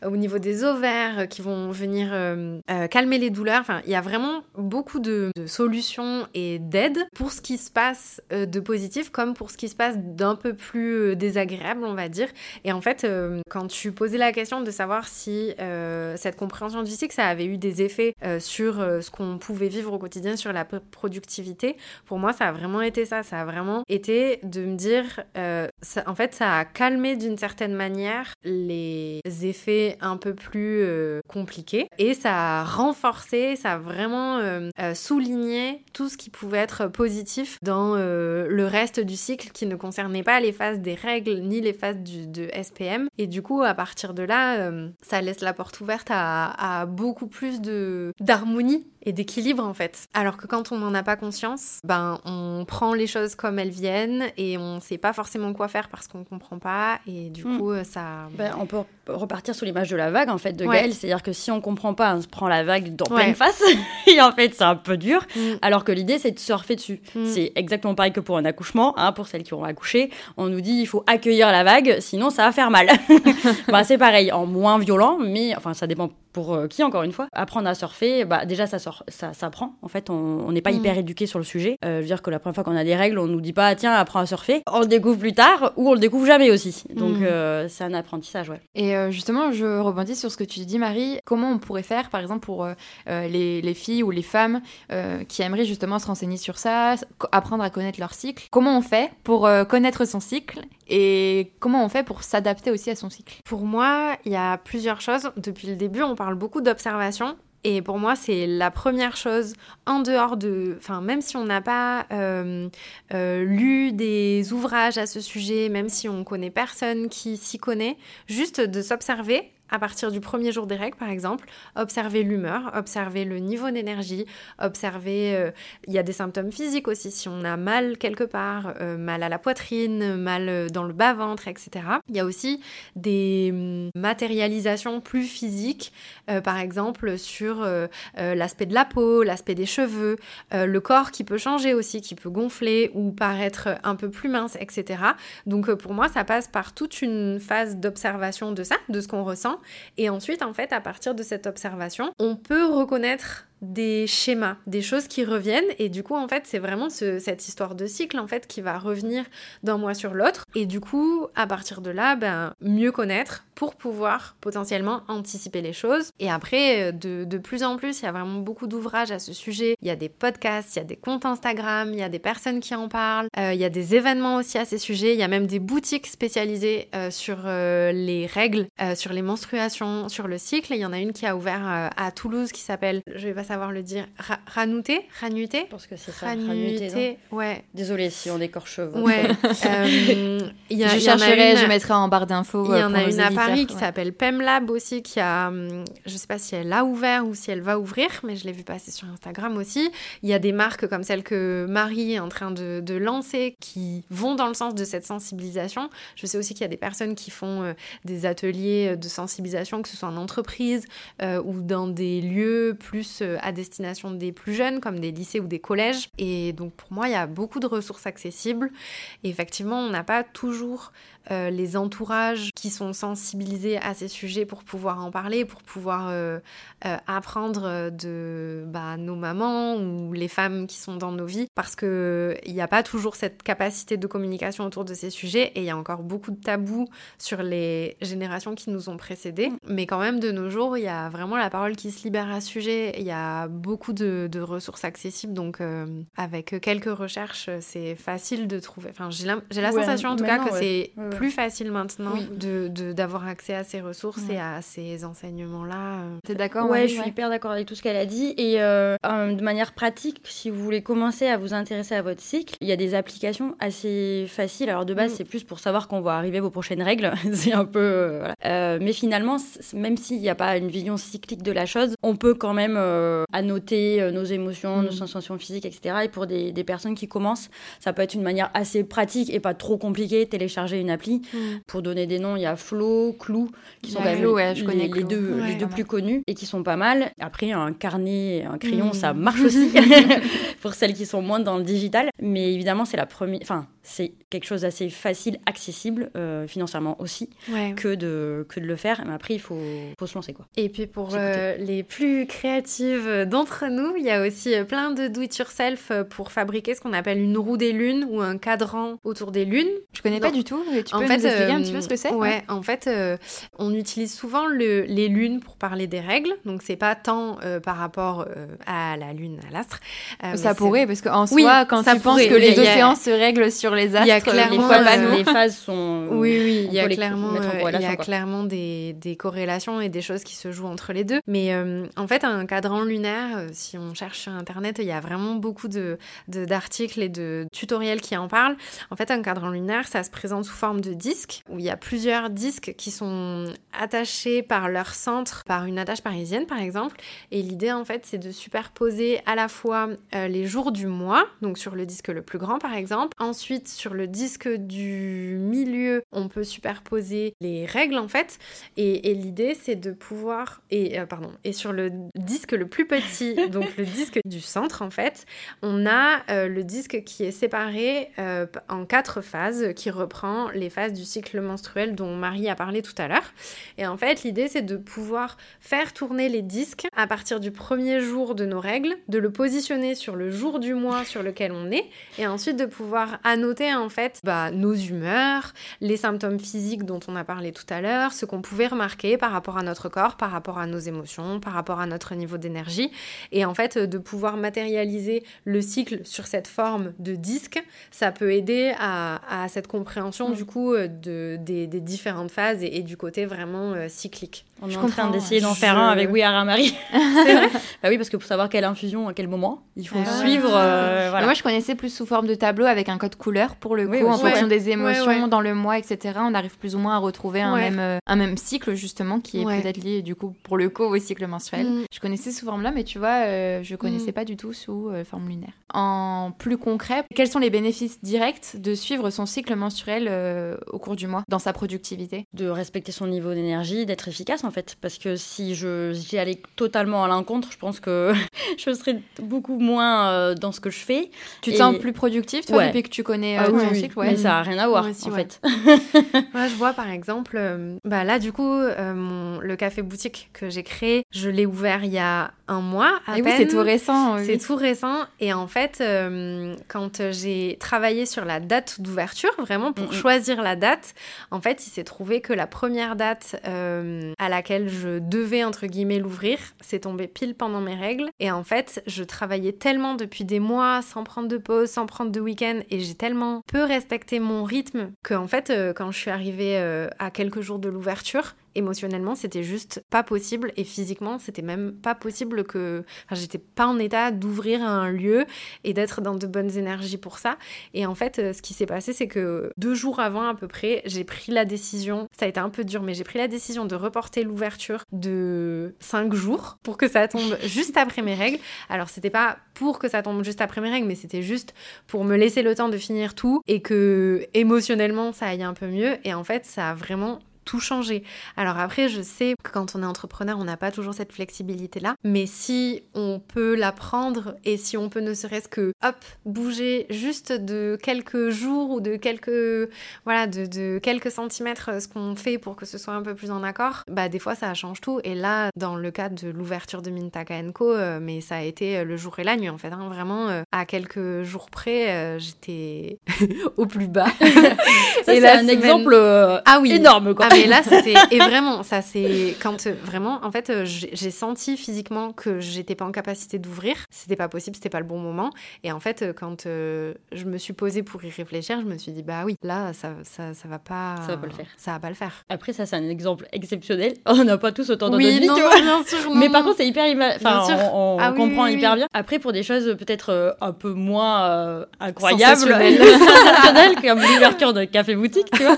au niveau des ovaires qui vont venir calmer les douleurs. Enfin, il y a vraiment beaucoup de de, solutions et d'aide pour ce qui se passe euh, de positif comme pour ce qui se passe d'un peu plus euh, désagréable, on va dire. Et en fait, euh, quand tu posais la question de savoir si cette compréhension du cycle, ça avait eu des effets sur ce qu'on pouvait vivre au quotidien, sur la productivité, pour moi, ça a vraiment été ça. Ça a vraiment été de me dire, en fait, ça a calmé d'une certaine manière les effets un peu plus compliqués et ça a renforcé, ça a vraiment souligner tout ce qui pouvait être positif dans euh, le reste du cycle qui ne concernait pas les phases des règles ni les phases de SPM. Et du coup, à partir de là, euh, ça laisse la porte ouverte à, à beaucoup plus d'harmonie et d'équilibre en fait. Alors que quand on n'en a pas conscience, ben on prend les choses comme elles viennent et on sait pas forcément quoi faire parce qu'on comprend pas et du hmm. coup ça. Ben, on peut repartir sur l'image de la vague en fait de Gaëlle, c'est-à-dire que si on comprend pas, on se prend la vague dans pleine face et en fait c'est un peu dur. Hmm. Alors que l'idée c'est de surfer dessus. Hmm. C'est exactement pareil que pour un accouchement, hein, pour celles qui ont accouché, on nous dit il faut accueillir la vague, sinon ça va faire mal. ben, c'est pareil, en moins violent, mais enfin ça dépend pour euh, qui encore une fois. Apprendre à surfer, bah déjà ça sort, ça s'apprend. En fait, on n'est pas mm. hyper éduqué sur le sujet. Euh, veux dire que la première fois qu'on a des règles, on nous dit pas tiens apprends à surfer. On le découvre plus tard ou on le découvre jamais aussi. Donc mm. euh, c'est un apprentissage, ouais. Et justement, je rebondis sur ce que tu dis, Marie. Comment on pourrait faire, par exemple, pour les, les, filles ou les femmes qui aimeraient justement se renseigner sur ça, apprendre à connaître leur cycle? Comment on fait pour connaître son cycle et comment on fait pour s'adapter aussi à son cycle? Pour moi, il y a plusieurs choses. Depuis le début, on parle beaucoup d'observation. Et pour moi, c'est la première chose en dehors de... Enfin, même si on n'a pas euh, euh, lu des ouvrages à ce sujet, même si on connaît personne qui s'y connaît, juste de s'observer à partir du premier jour des règles, par exemple, observer l'humeur, observer le niveau d'énergie, observer, euh, il y a des symptômes physiques aussi, si on a mal quelque part, euh, mal à la poitrine, mal euh, dans le bas-ventre, etc. Il y a aussi des hum, matérialisations plus physiques, par exemple sur l'aspect de la peau, l'aspect des cheveux, le corps qui peut changer aussi, qui peut gonfler ou paraître un peu plus mince, etc. Donc pour moi, ça passe par toute une phase d'observation de ça, de ce qu'on ressent, et ensuite, en fait, à partir de cette observation, on peut reconnaître des schémas, des choses qui reviennent. Et du coup en fait c'est vraiment cette histoire de cycle en fait qui va revenir d'un mois sur l'autre. Et du coup à partir de là ben mieux connaître pour pouvoir potentiellement anticiper les choses. Et après euh, de, de plus en plus il y a vraiment beaucoup d'ouvrages à ce sujet. Il y a des podcasts il y a des comptes Instagram il y a des personnes qui en parlent. Euh, il y a des événements aussi à ces sujets. Il y a même des boutiques spécialisées euh, sur les règles sur les menstruations sur le cycle. Il y en a une qui a ouvert à Toulouse qui s'appelle je vais pas savoir le dire. Ra ranouté? Ranuté Parce que c'est ça. Ranuté. Ouais. Désolée si on écorche vos. Ouais. euh, y a, je chercherai, je mettrai en barre d'infos. Il y en a une à Paris qui s'appelle PemLab aussi, qui a, hum, je sais pas si elle a ouvert ou si elle va ouvrir, mais je l'ai vu passer sur Instagram aussi. Il y a des marques comme celle que Marie est en train de, de lancer qui vont dans le sens de cette sensibilisation. Je sais aussi qu'il y a des personnes qui font euh, des ateliers de sensibilisation, que ce soit en entreprise euh, ou dans des lieux plus euh, à destination des plus jeunes, comme des lycées ou des collèges. Et donc pour moi, il y a beaucoup de ressources accessibles. Et effectivement, on n'a pas toujours euh, les entourages qui sont sensibilisés à ces sujets pour pouvoir en parler, pour pouvoir euh, euh, apprendre de bah, nos mamans ou les femmes qui sont dans nos vies, parce qu'il n'y a pas toujours cette capacité de communication autour de ces sujets et il y a encore beaucoup de tabous sur les générations qui nous ont précédés. Mm. Mais quand même, de nos jours, il y a vraiment la parole qui se libère à ce sujet. Il y a a beaucoup de, ressources accessibles, donc avec quelques recherches, c'est facile de trouver. Enfin, j'ai la, sensation en tout cas que c'est plus facile maintenant de d'avoir accès à ces ressources et à ces enseignements-là. T'es d'accord Ouais, je suis hyper d'accord avec tout ce qu'elle a dit. Et de manière pratique, si vous voulez commencer à vous intéresser à votre cycle, il y a des applications assez faciles. Alors de base, mm. c'est plus pour savoir qu'on va arriver vos prochaines règles. c'est un peu. Euh, mais finalement, même s'il n'y a pas une vision cyclique de la chose, on peut quand même euh, annoter euh, nos émotions, nos mm. sensations physiques, etc. Et pour des, personnes qui commencent, ça peut être une manière assez pratique et pas trop compliquée, télécharger une appli. Mm. Pour donner des noms, il y a Flow, Clou, qui sont quand même je connais les, deux, les deux plus connus et qui sont pas mal. Après, un carnet, un crayon, ça marche aussi pour celles qui sont moins dans le digital. Mais évidemment, c'est la première. Enfin, c'est quelque chose d'assez facile, accessible euh, financièrement aussi, que, de, que de le faire. Mais après, il faut, faut se lancer. Quoi. Et puis pour euh, les plus créatives d'entre nous, il y a aussi euh, plein de do-it-yourself pour fabriquer ce qu'on appelle une roue des lunes ou un cadran autour des lunes. Je connais pas du tout. Tu peux en fait, nous expliquer un petit peu ce que c'est ouais, en fait, on utilise souvent le, les lunes pour parler des règles. Donc, c'est pas tant par rapport à la lune, à l'astre. ça pourrait, parce qu'en soi, quand tu penses que les océans se règlent sur les astres, il y a clairement, les, phases sont. Oui, oui, il y a clairement, euh, il y a clairement des, des, corrélations et des choses qui se jouent entre les deux. Mais euh, en fait, un cadran lunaire, euh, si on cherche sur Internet, il y a vraiment beaucoup de, d'articles et de tutoriels qui en parlent. En fait, un cadran lunaire, ça se présente sous forme de disque, où il y a plusieurs disques qui sont attachés par leur centre, par une attache parisienne, par exemple. Et l'idée, en fait, c'est de superposer à la fois les jours du mois, donc sur le disque le plus grand, par exemple. Ensuite, sur le disque du milieu, on peut superposer les règles en fait. Et, l'idée, c'est de pouvoir. Et, euh, pardon. Et sur le disque le plus petit, donc le disque du centre en fait, on a euh, le disque qui est séparé euh, en quatre phases, qui reprend les phases du cycle menstruel dont Marie a parlé tout à l'heure. Et en fait, l'idée, c'est de pouvoir faire tourner les disques à partir du premier jour de nos règles, de le positionner sur le jour du mois sur lequel on est, et ensuite de pouvoir annoter en fait bah, nos humeurs, les symptômes physiques dont on a parlé tout à l'heure, ce qu'on pouvait remarquer par rapport à notre corps, par rapport à nos émotions, par rapport à notre niveau d'énergie, et en fait de pouvoir matérialiser le cycle sur cette forme de disque, ça peut aider à, cette compréhension mm. du coup euh, de, des, différentes phases et, du côté vraiment euh, cyclique. On est en train d'essayer d'en faire un avec Oui Marie. bah oui, parce que pour savoir quelle infusion à quel moment, il faut ah suivre. Euh, moi, je connaissais plus sous forme de tableau avec un code couleur pour le coup, en fonction des émotions dans le mois, etc. On arrive plus ou moins à retrouver un, même, euh, un même cycle, justement, qui est peut-être lié, du coup, pour le coup, au cycle menstruel. Mm. Je connaissais sous forme-là, mais tu vois, euh, je connaissais mm. pas du tout sous forme lunaire. En plus concret, quels sont les bénéfices directs de suivre son cycle menstruel au cours du mois dans sa productivité? De respecter son niveau d'énergie, d'être efficace, en fait. Parce que si je, j'y allais totalement à l'encontre, je pense que je serais beaucoup moins euh, dans ce que je fais. Tu te sens plus productif, toi, depuis que tu connais euh, ah ton cycle ouais. Mais ça n'a rien à voir, en fait. Moi, je vois, par exemple, euh, bah là, du coup, mon, le café boutique que j'ai créé, je l'ai ouvert il y a un mois à et Oui, c'est tout récent. C'est tout récent. Et en fait, quand j'ai travaillé sur la date d'ouverture, vraiment pour choisir la date, en fait, il s'est trouvé que la première date à je devais, entre guillemets, l'ouvrir, c'est tombé pile pendant mes règles. Et en fait, je travaillais tellement depuis des mois sans prendre de pause, sans prendre de week-end, et j'ai tellement peu respecté mon rythme que, en fait, euh, quand je suis arrivée euh, à quelques jours de l'ouverture, émotionnellement, c'était juste pas possible et physiquement, c'était même pas possible que. Enfin, j'étais pas en état d'ouvrir un lieu et d'être dans de bonnes énergies pour ça. Et en fait, euh, ce qui s'est passé, c'est que deux jours avant à peu près, j'ai pris la décision, ça a été un peu dur, mais j'ai pris la décision de reporter l'ouverture de cinq jours pour que ça tombe juste après mes règles. Alors, c'était pas pour que ça tombe juste après mes règles, mais c'était juste pour me laisser le temps de finir tout et que émotionnellement ça aille un peu mieux. Et en fait, ça a vraiment tout changer. Alors après, je sais que quand on est entrepreneur, on n'a pas toujours cette flexibilité-là, mais si on peut l'apprendre et si on peut ne serait-ce que, hop, bouger juste de quelques jours ou de quelques, voilà, de, quelques centimètres euh, ce qu'on fait pour que ce soit un peu plus en accord, bah des fois ça change tout. Et là, dans le cas de l'ouverture de Mintaka Co, euh, mais ça a été euh, le jour et la nuit en fait, hein. vraiment à quelques jours près, j'étais au plus bas. c'est un exemple ah oui. énorme quoi. Mais là, c'était. Et vraiment, ça, c'est. Quand euh, vraiment, en fait, euh, j'ai senti physiquement que j'étais pas en capacité d'ouvrir. C'était pas possible, c'était pas le bon moment. Et en fait, euh, quand je me suis posée pour y réfléchir, je me suis dit, bah oui, là, ça, ça, ça va pas. Ça va pas le faire. Ça va pas le faire. Après, ça, c'est un exemple exceptionnel. On n'a pas tous autant vie, tu vois. Bien sûr, mais par contre, c'est hyper. Enfin, on, ah comprend hyper bien. Après, pour des choses peut-être un peu moins incroyables, comme l'ouverture de café boutique, tu vois.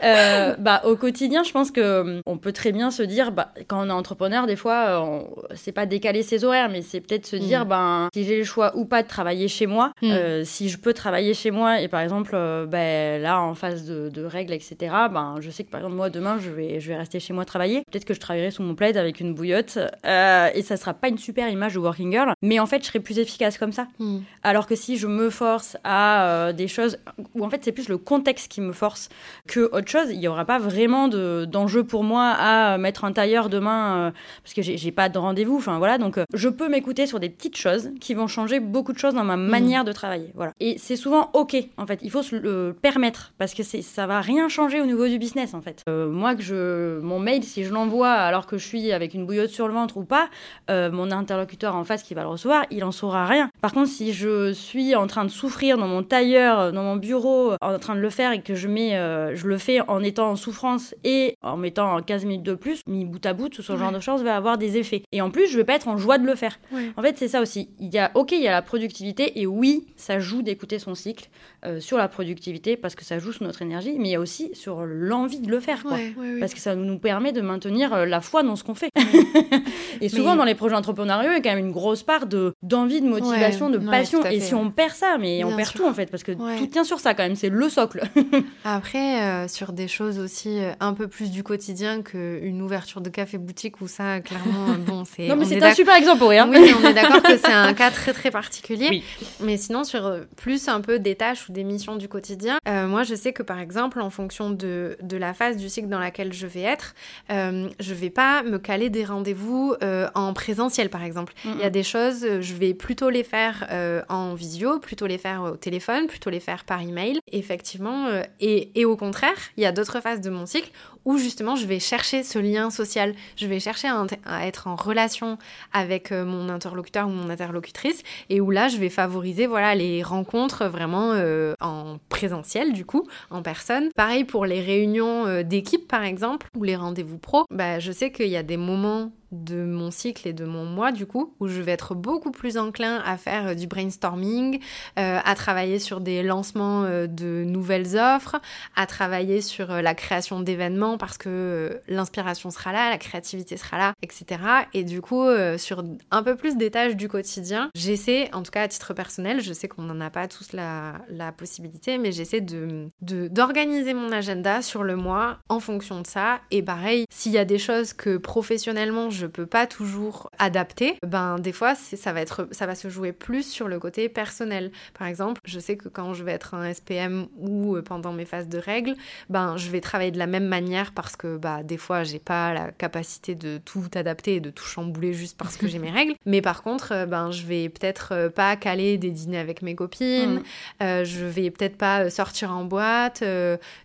bah, au quotidien, je pense que hum, on peut très bien se dire, bah, quand on est entrepreneur, des fois, euh, c'est pas décaler ses horaires, mais c'est peut-être se dire, mm. ben, si j'ai le choix ou pas de travailler chez moi, mm. euh, si je peux travailler chez moi et par exemple, euh, ben, là, en phase de, règles, etc., ben, je sais que par exemple, moi, demain, je vais, je vais rester chez moi travailler. Peut-être que je travaillerai sous mon plaid avec une bouillotte et ça sera pas une super image de working girl, mais en fait, je serai plus efficace comme ça. Mm. Alors que si je me force à des choses où en fait, c'est plus le contexte qui me force que autre chose, il y aura pas vraiment d'enjeu pour moi à mettre un tailleur demain euh, parce que j'ai pas de rendez-vous. Enfin voilà, donc euh, je peux m'écouter sur des petites choses qui vont changer beaucoup de choses dans ma mm. manière de travailler. Voilà. Et c'est souvent ok en fait. Il faut se le permettre parce que ça va rien changer au niveau du business en fait. Euh, moi que je mon mail si je l'envoie alors que je suis avec une bouillotte sur le ventre ou pas, mon interlocuteur en face qui va le recevoir, il en saura rien. Par contre, si je suis en train de souffrir dans mon tailleur, dans mon bureau, en train de le faire et que je mets, je le fais en étant en souffrance et en mettant 15 minutes de plus, mis bout à bout, tout ce genre de choses va avoir des effets. Et en plus, je vais pas être en joie de le faire. En fait, c'est ça aussi. Il y a, ok, il y a la productivité, et oui, ça joue d'écouter son cycle euh, sur la productivité parce que ça joue sur notre énergie, mais il y a aussi sur l'envie de le faire, quoi. parce que ça nous permet de maintenir euh, la foi dans ce qu'on fait. et souvent, dans les projets entrepreneuriaux, il y a quand même une grosse part de d'envie, de motivation, de passion. Et si on perd ça, mais on perd tout en fait, parce que tout tient sur ça quand même, c'est le socle. Après, euh, sur des choses aussi un peu plus du quotidien qu'une ouverture de café boutique où ça, clairement, bon, c'est. Non, mais c'est un super exemple pour rien. Oui, on est d'accord que c'est un cas très très particulier. Mais sinon, sur euh, plus un peu des tâches ou des missions du quotidien, euh, moi, je sais que par exemple, en fonction de, de la phase du cycle dans laquelle je vais être, euh, je vais pas me caler des rendez-vous euh, en présentiel, par exemple. Il y a des choses, je vais plutôt les faire en visio, plutôt les faire au téléphone, plutôt les faire par email, effectivement. et, et au contraire, il y a d'autres phases de mon cycle où justement je vais chercher ce lien social, je vais chercher à, être en relation avec euh, mon interlocuteur ou mon interlocutrice, et où là je vais favoriser voilà les rencontres vraiment euh, en présentiel du coup, en personne. Pareil pour les réunions euh, d'équipe par exemple, ou les rendez-vous pro, bah, je sais qu'il y a des moments de mon cycle et de mon mois du coup, où je vais être beaucoup plus enclin à faire euh, du brainstorming, euh, à travailler sur des lancements euh, de nouvelles offres, à travailler sur la création d'événements parce que l'inspiration sera là, la créativité sera là, etc. Et du coup, sur un peu plus des du quotidien, j'essaie, en tout cas à titre personnel, je sais qu'on n'en a pas tous la, la possibilité, mais j'essaie de, d'organiser mon agenda sur le mois en fonction de ça. Et pareil, s'il y a des choses que professionnellement je peux pas toujours adapter, ben des fois ça va être ça va se jouer plus sur le côté personnel. Par exemple, je sais que quand je vais être un SPM ou euh, pendant mes phases de règles, ben je vais travailler de la même manière parce que bah des fois j'ai pas la capacité de tout adapter et de tout chambouler juste parce que j'ai mes règles. Mais par contre, euh, ben je vais peut-être euh, pas caler des dîners avec mes copines, mm. je vais peut-être pas sortir en boîte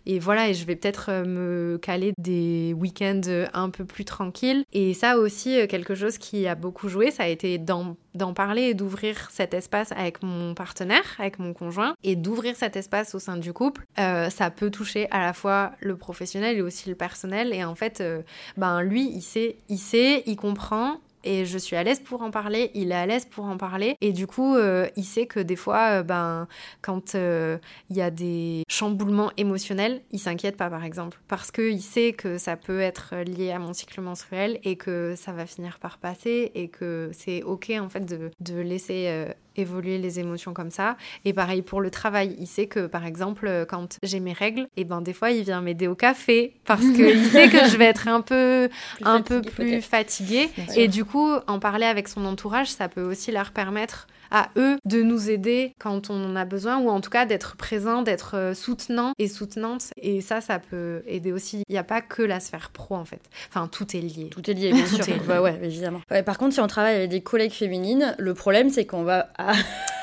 et voilà et je vais peut-être me caler des week-ends un peu plus tranquilles et ça aussi euh, quelque chose qui a beaucoup joué, ça a été d'en parler et d'ouvrir cet espace avec mon partenaire, avec mon conjoint, et d'ouvrir cet espace au sein du couple. Euh, ça peut toucher à la fois le professionnel et aussi le personnel. Et en fait, euh, ben lui, il sait, il sait, il comprend et je suis à l'aise pour en parler, il est à l'aise pour en parler. Et du coup euh, il sait que des fois euh, ben quand euh, il y a des chamboulements émotionnels, il s'inquiète pas par exemple. Parce que il sait que ça peut être lié à mon cycle menstruel et que ça va finir par passer et que c'est OK en fait de, de laisser évoluer les émotions comme ça. Et pareil pour le travail, il sait que par exemple quand j'ai mes règles, et eh ben des fois il vient m'aider au café parce qu'il sait que je vais être un peu un peu plus fatiguée. Et du coup en parler avec son entourage, ça peut aussi leur permettre à eux de nous aider quand on en a besoin ou en tout cas d'être présent, d'être euh, soutenant et soutenante. Et ça, ça peut aider aussi. Il n'y a pas que la sphère pro en fait. Enfin, tout est lié. Tout est lié, bien sûr. Bah ouais, évidemment. par contre, si on travaille avec des collègues féminines, le problème c'est qu'on va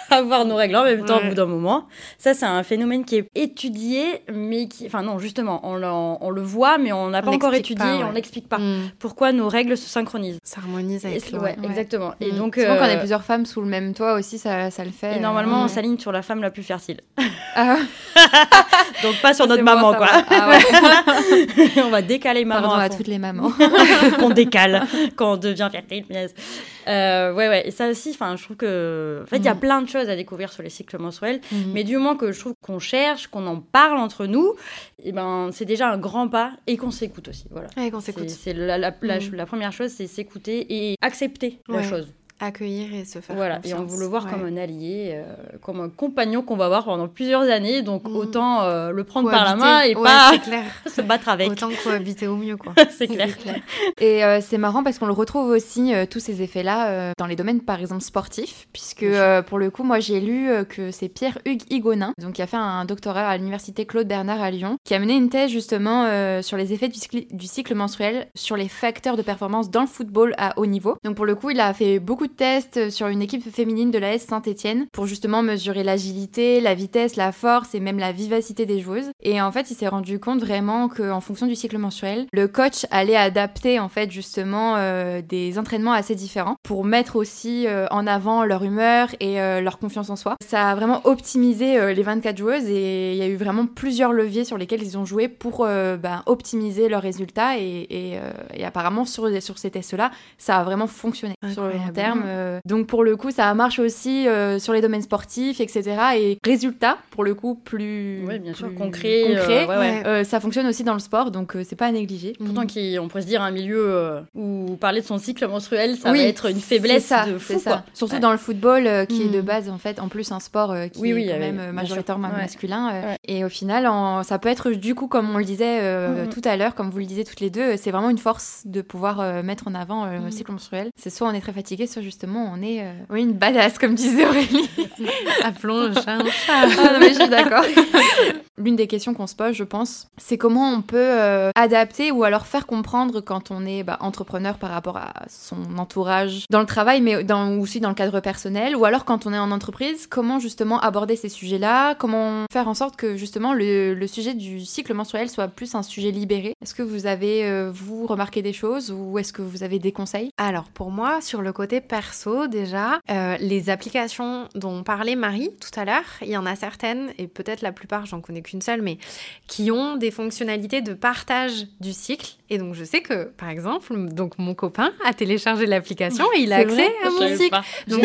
avoir nos règles en même temps au bout d'un moment. Ça, c'est un phénomène qui est étudié, mais qui. Enfin, non, justement, on, on le voit, mais on n'a pas encore étudié et on n'explique pas mm. pourquoi nos règles se synchronisent. S'harmonisent avec Ouais, exactement. Et mm. donc. Souvent, quand on a euh, plusieurs femmes sous le même toit aussi, ça, ça le fait. Et normalement, on s'aligne sur la femme la plus fertile. Ah. donc, pas sur notre maman, quoi. Ah on va décaler maman. Pardon à, toutes les mamans. on décale quand on devient fertile, euh, ouais, ouais. Et ça aussi, enfin, je trouve que. En fait, il y a mm. plein de choses à découvrir sur les cycles menstruels. Mm. Mais du moment que je trouve qu'on cherche, qu'on en parle entre nous, et eh ben, c'est déjà un grand pas et qu'on s'écoute aussi. Voilà. Ouais, qu'on s'écoute. C'est la, la, la, mm. la, première chose, c'est s'écouter et accepter la chose accueillir et se faire voilà et on veut le voir comme un allié euh, comme un compagnon qu'on va voir pendant plusieurs années. Donc mm. autant euh, le prendre par la main et pas se battre avec. Autant cohabiter au mieux quoi. C'est clair. et euh, c'est marrant parce qu'on le retrouve aussi tous ces effets là dans les domaines par exemple sportifs puisque pour le coup moi j'ai lu que c'est Pierre Hugues Higonin donc qui a fait un doctorat à l'université Claude Bernard à Lyon qui a mené une thèse justement sur les effets du cycle, du cycle menstruel sur les facteurs de performance dans le football à haut niveau. Donc pour le coup il a fait beaucoup test sur une équipe féminine de la S Saint-Etienne pour justement mesurer l'agilité, la vitesse, la force et même la vivacité des joueuses. Et en fait, il s'est rendu compte vraiment qu'en fonction du cycle mensuel, le coach allait adapter en fait justement euh, des entraînements assez différents pour mettre aussi euh, en avant leur humeur et euh, leur confiance en soi. Ça a vraiment optimisé les 24 joueuses et il y a eu vraiment plusieurs leviers sur lesquels ils ont joué pour ben, optimiser leurs résultats et, et, apparemment sur, sur ces tests-là, ça a vraiment fonctionné sur le long terme. Euh, donc pour le coup, ça marche aussi euh, sur les domaines sportifs, etc. Et résultat, pour le coup, plus, bien sûr, concret, euh, ça fonctionne aussi dans le sport, donc c'est pas à négliger. Pourtant, qui, on pourrait se dire un milieu où parler de son cycle menstruel, ça va être une faiblesse de fou, ça. Surtout dans le football, qui est de mm. base en fait, en plus un sport qui est quand même majoritairement masculin. Et au final, ça peut être du coup, comme on le disait mm. tout à l'heure, comme vous le disiez toutes les deux, c'est vraiment une force de pouvoir mettre en avant le cycle menstruel. C'est soit on est très fatigué, soit justement on est euh, oui, une badass, comme disait Aurélie. Appelons le chat Ah, non, mais je suis d'accord. L'une des questions qu'on se pose, je pense, c'est comment on peut euh, adapter ou alors faire comprendre quand on est bah, entrepreneur par rapport à son entourage dans le travail, mais dans, aussi dans le cadre personnel, ou alors quand on est en entreprise, comment justement aborder ces sujets-là, comment faire en sorte que justement le, le, sujet du cycle menstruel soit plus un sujet libéré? Est-ce que vous avez, euh, vous, remarqué des choses ou est-ce que vous avez des conseils? Alors, pour moi, sur le côté personnel, déjà. Euh, les applications dont parlait Marie tout à l'heure, il y en a certaines, et peut-être la plupart, j'en connais qu'une seule, mais qui ont des fonctionnalités de partage du cycle. Et donc je sais que, par exemple, donc mon copain a téléchargé l'application et il a accès à mon cycle. Donc,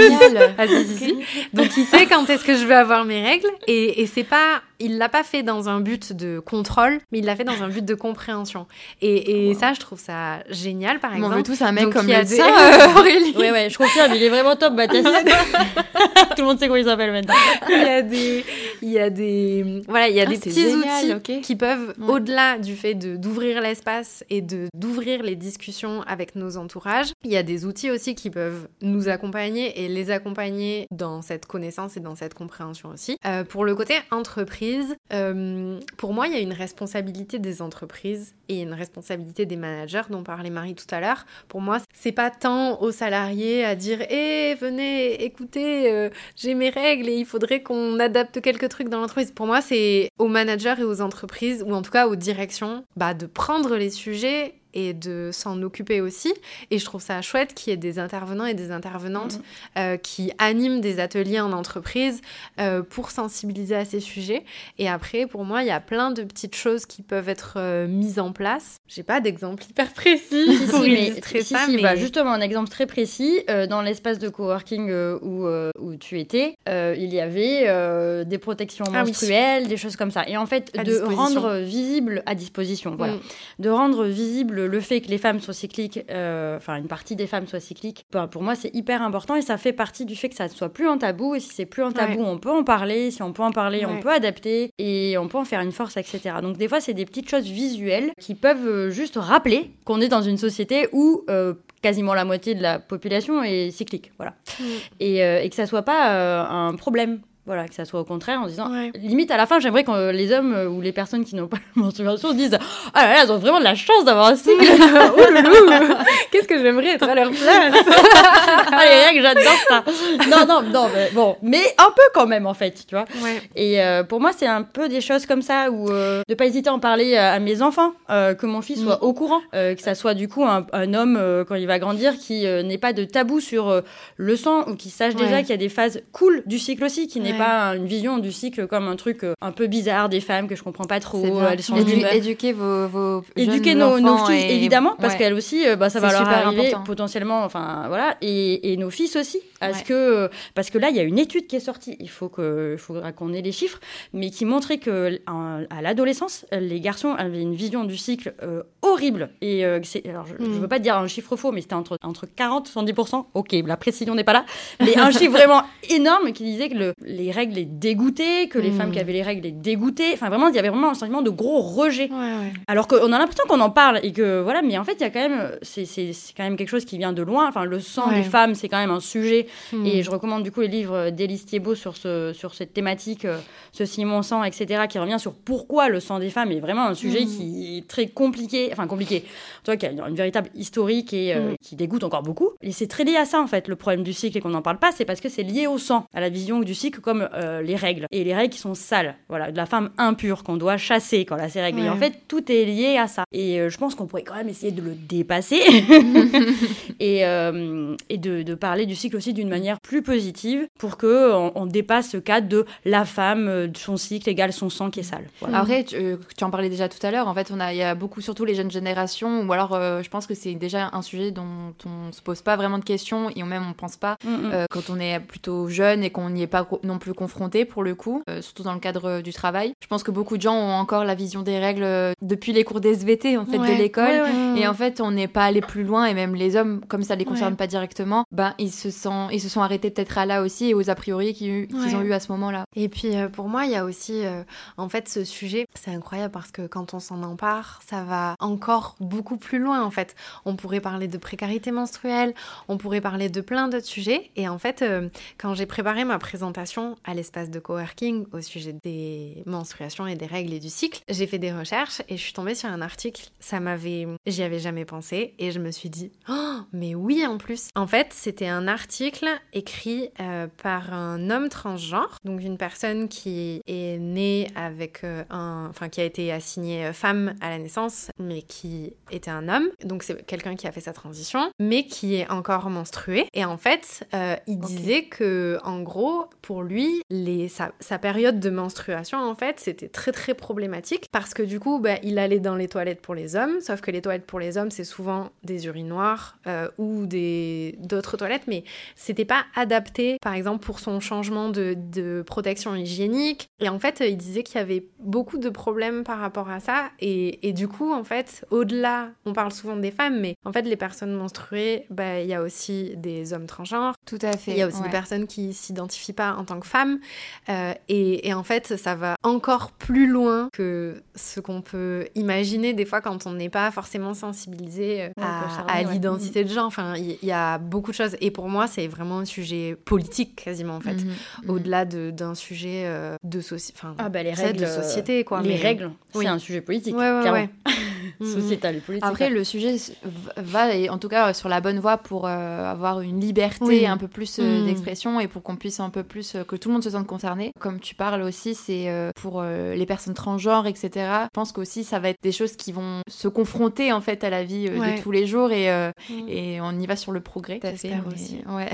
ah, donc il sait quand est-ce que je vais avoir mes règles. Et, et c'est pas il l'a pas fait dans un but de contrôle, mais il l'a fait dans un but de compréhension. Et, et ça, je trouve ça génial, par exemple. On veut tous un mec comme ça, euh, Aurélie. Ouais, ouais, je confirme, il est vraiment top, Baptiste. Tout le monde sait comment il s'appelle maintenant. il y a des, il y a des, voilà, il y a ah, des petits outils qui peuvent, au-delà du fait de d'ouvrir l'espace et de d'ouvrir les discussions avec nos entourages, il y a des outils aussi qui peuvent nous accompagner et les accompagner dans cette connaissance et dans cette compréhension aussi. Euh, pour le côté entreprise euh, pour moi, il y a une responsabilité des entreprises et une responsabilité des managers dont parlait Marie tout à l'heure. Pour moi, c'est pas tant aux salariés à dire "Eh, venez, écoutez, euh, j'ai mes règles et il faudrait qu'on adapte quelques trucs dans l'entreprise." Pour moi, c'est aux managers et aux entreprises ou en tout cas aux directions bah, de prendre les sujets et de s'en occuper aussi. Et je trouve ça chouette qu'il y ait des intervenants et des intervenantes mhm. euh, qui animent des ateliers en entreprise euh, pour sensibiliser à ces sujets. Et après, pour moi, il y a plein de petites choses qui peuvent être euh, mises en place. J'ai pas d'exemple hyper précis pour illustrer ça, mais... Bah, justement, un exemple très précis, dans l'espace de coworking où, où tu étais, il y avait des protections ah menstruelles, des choses comme ça. Et en fait, de rendre visible à disposition, voilà, mm. de rendre visible le, fait que les femmes soient cycliques, euh, enfin une partie des femmes soient cycliques, ben, pour moi c'est hyper important et ça fait partie du fait que ça ne soit plus un tabou. Et si c'est plus un tabou, on peut en parler. Si on peut en parler, on peut adapter et on peut en faire une force, etc. Donc des fois c'est des petites choses visuelles qui peuvent euh, juste rappeler qu'on est dans une société où euh, quasiment la moitié de la population est cyclique, voilà. Mm. Et, et, que ça soit pas un problème Voilà, que ça soit au contraire en disant, limite à la fin, j'aimerais que les hommes ou les personnes qui n'ont pas la menstruation disent, ah là là, elles ont vraiment de la chance d'avoir un cycle. oh Qu'est-ce que j'aimerais être à leur place? ah les j'adore ça. Non, non, non, mais bon, mais un peu quand même en fait, tu vois. Et euh, pour moi, c'est un peu des choses comme ça où euh, de pas hésiter à en parler à mes enfants, euh, que mon fils soit mm. au courant, que ça soit du coup un, un homme quand il va grandir qui n'ait pas de tabou sur le sang ou qui sache déjà qu'il y a des phases cool du cycle aussi, qui n'est pas une vision du cycle comme un truc un peu bizarre des femmes que je comprends pas trop. éduquer vos, vos éduquer nos, nos, filles évidemment parce qu'elles aussi, bah, ça va leur arriver potentiellement, enfin voilà, et, et nos fils aussi, parce que parce que là il y a une étude qui est sortie, il faut que, faudra qu'on ait les chiffres, mais qui montrait que à l'adolescence, les garçons avaient une vision du cycle euh, horrible. Et euh, alors, je ne mm. veux pas dire un chiffre faux, mais c'était entre, entre 40 et 70%. Ok, la précision n'est pas là. Mais un chiffre vraiment énorme qui disait que le, les règles les dégoûtaient, que les mm. femmes qui avaient les règles les dégoûtaient. Enfin, vraiment, il y avait vraiment un sentiment de gros rejet. Alors qu'on a l'impression qu'on en parle et que voilà, mais en fait, il y a quand même, c'est quand même quelque chose qui vient de loin. Enfin, le sang des femmes, c'est quand même un sujet. Mm. Et je recommande du coup les livres d'Élise Thiebaud sur, ce, sur cette thématique, euh, ce Simon sang, etc., qui revient sur pourquoi le sang des femmes est vraiment un sujet qui est très compliqué. Enfin, compliqué. Tu vois, qu'il y a une véritable historique et euh, mm. qui dégoûte encore beaucoup. Et c'est très lié à ça, en fait, le problème du cycle et qu'on n'en parle pas, c'est parce que c'est lié au sang, à la vision du cycle comme euh, les règles. Et les règles qui sont sales, voilà, de la femme impure qu'on doit chasser quand elle a ses règles. Et en fait, tout est lié à ça. Et euh, je pense qu'on pourrait quand même essayer de le dépasser et, et de, de, parler du cycle aussi d'une manière plus positive pour que on, dépasse ce cadre de la femme, son cycle égale son sang qui est sale. Après, tu, tu, en parlais déjà tout à l'heure. En fait, on a, il y a beaucoup, surtout les jeunes génération, ou alors euh, je pense que c'est déjà un sujet dont on se pose pas vraiment de questions et même on pense pas mm, mm. Euh, quand on est plutôt jeune et qu'on n'y est pas non plus confronté pour le coup, euh, surtout dans le cadre du travail. Je pense que beaucoup de gens ont encore la vision des règles depuis les cours d'SVT en fait de l'école et en fait on n'est pas allé plus loin et même les hommes comme ça les concerne pas directement, ben ils se sont ils se sont arrêtés peut-être à là aussi et aux a priori qu'ils ont eu à ce moment-là. Et puis pour moi il y a aussi en fait ce sujet c'est incroyable parce que quand on s'en empare ça va encore beaucoup plus loin en fait. On pourrait parler de précarité menstruelle, on pourrait parler de plein d'autres sujets. Et en fait, euh, quand j'ai préparé ma présentation à l'espace de coworking au sujet des menstruations et des règles et du cycle, j'ai fait des recherches et je suis tombée sur un article. Ça m'avait, j'y avais jamais pensé et je me suis dit, oh, mais oui en plus. En fait, c'était un article écrit euh, par un homme transgenre, donc une personne qui est née avec euh, un, enfin qui a été assignée femme à la naissance, mais qui était un homme, donc c'est quelqu'un qui a fait sa transition, mais qui est encore menstrué. Et en fait, euh, il disait que, en gros, pour lui, les, sa, période de menstruation, en fait, c'était très très problématique parce que du coup, bah, il allait dans les toilettes pour les hommes, sauf que les toilettes pour les hommes, c'est souvent des urinoirs euh, ou des d'autres toilettes, mais c'était pas adapté, par exemple, pour son changement de, de protection hygiénique. Et en fait, il disait qu'il y avait beaucoup de problèmes par rapport à ça. Et, et du coup, en fait, au-delà, on parle souvent des femmes, mais en fait, les personnes menstruées, bah, il y a aussi des hommes transgenres. Tout à fait. Il y a aussi des personnes qui s'identifient pas en tant que femmes. Euh, et, en fait, ça va encore plus loin que ce qu'on peut imaginer des fois quand on n'est pas forcément sensibilisé euh, à, l'identité de genre. Enfin, il y, a beaucoup de choses. Et pour moi, c'est vraiment un sujet politique quasiment, en fait. Mhm. Mhm. Au-delà d'un sujet euh, de, enfin, ah bah, les règles, de société. Quoi. Les règles, c'est un sujet politique. Ouais, ouais, ouais. sociétal politique. Après, le sujet va, en tout cas, sur la bonne voie pour euh, avoir une liberté, un peu plus euh, mm. d'expression et pour qu'on puisse un peu plus, euh, que tout le monde se sente concerné. Comme tu parles aussi, c'est pour les personnes transgenres, etc. Je pense qu'aussi, ça va être des choses qui vont se confronter en fait à la vie de tous les jours et, mm. et on y va sur le progrès. J'espère aussi. Ouais.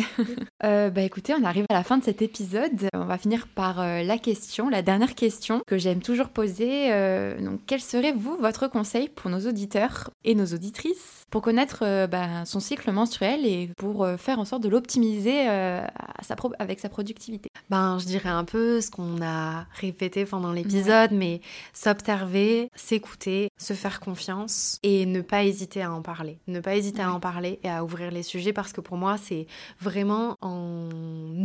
bah écoutez, on arrive à la fin de cet épisode. On va finir par la question, la dernière question que j'aime toujours poser. donc, quel serait vous votre conseil pour nos auditeurs et nos auditrices pour connaître euh, bah, son cycle menstruel et pour euh, faire en sorte de l'optimiser euh, avec sa productivité Ben, je dirais un peu ce qu'on a répété pendant l'épisode, mais s'observer, s'écouter, se faire confiance et ne pas hésiter à en parler. Ne pas hésiter à en parler et à ouvrir les sujets parce que pour moi, c'est vraiment en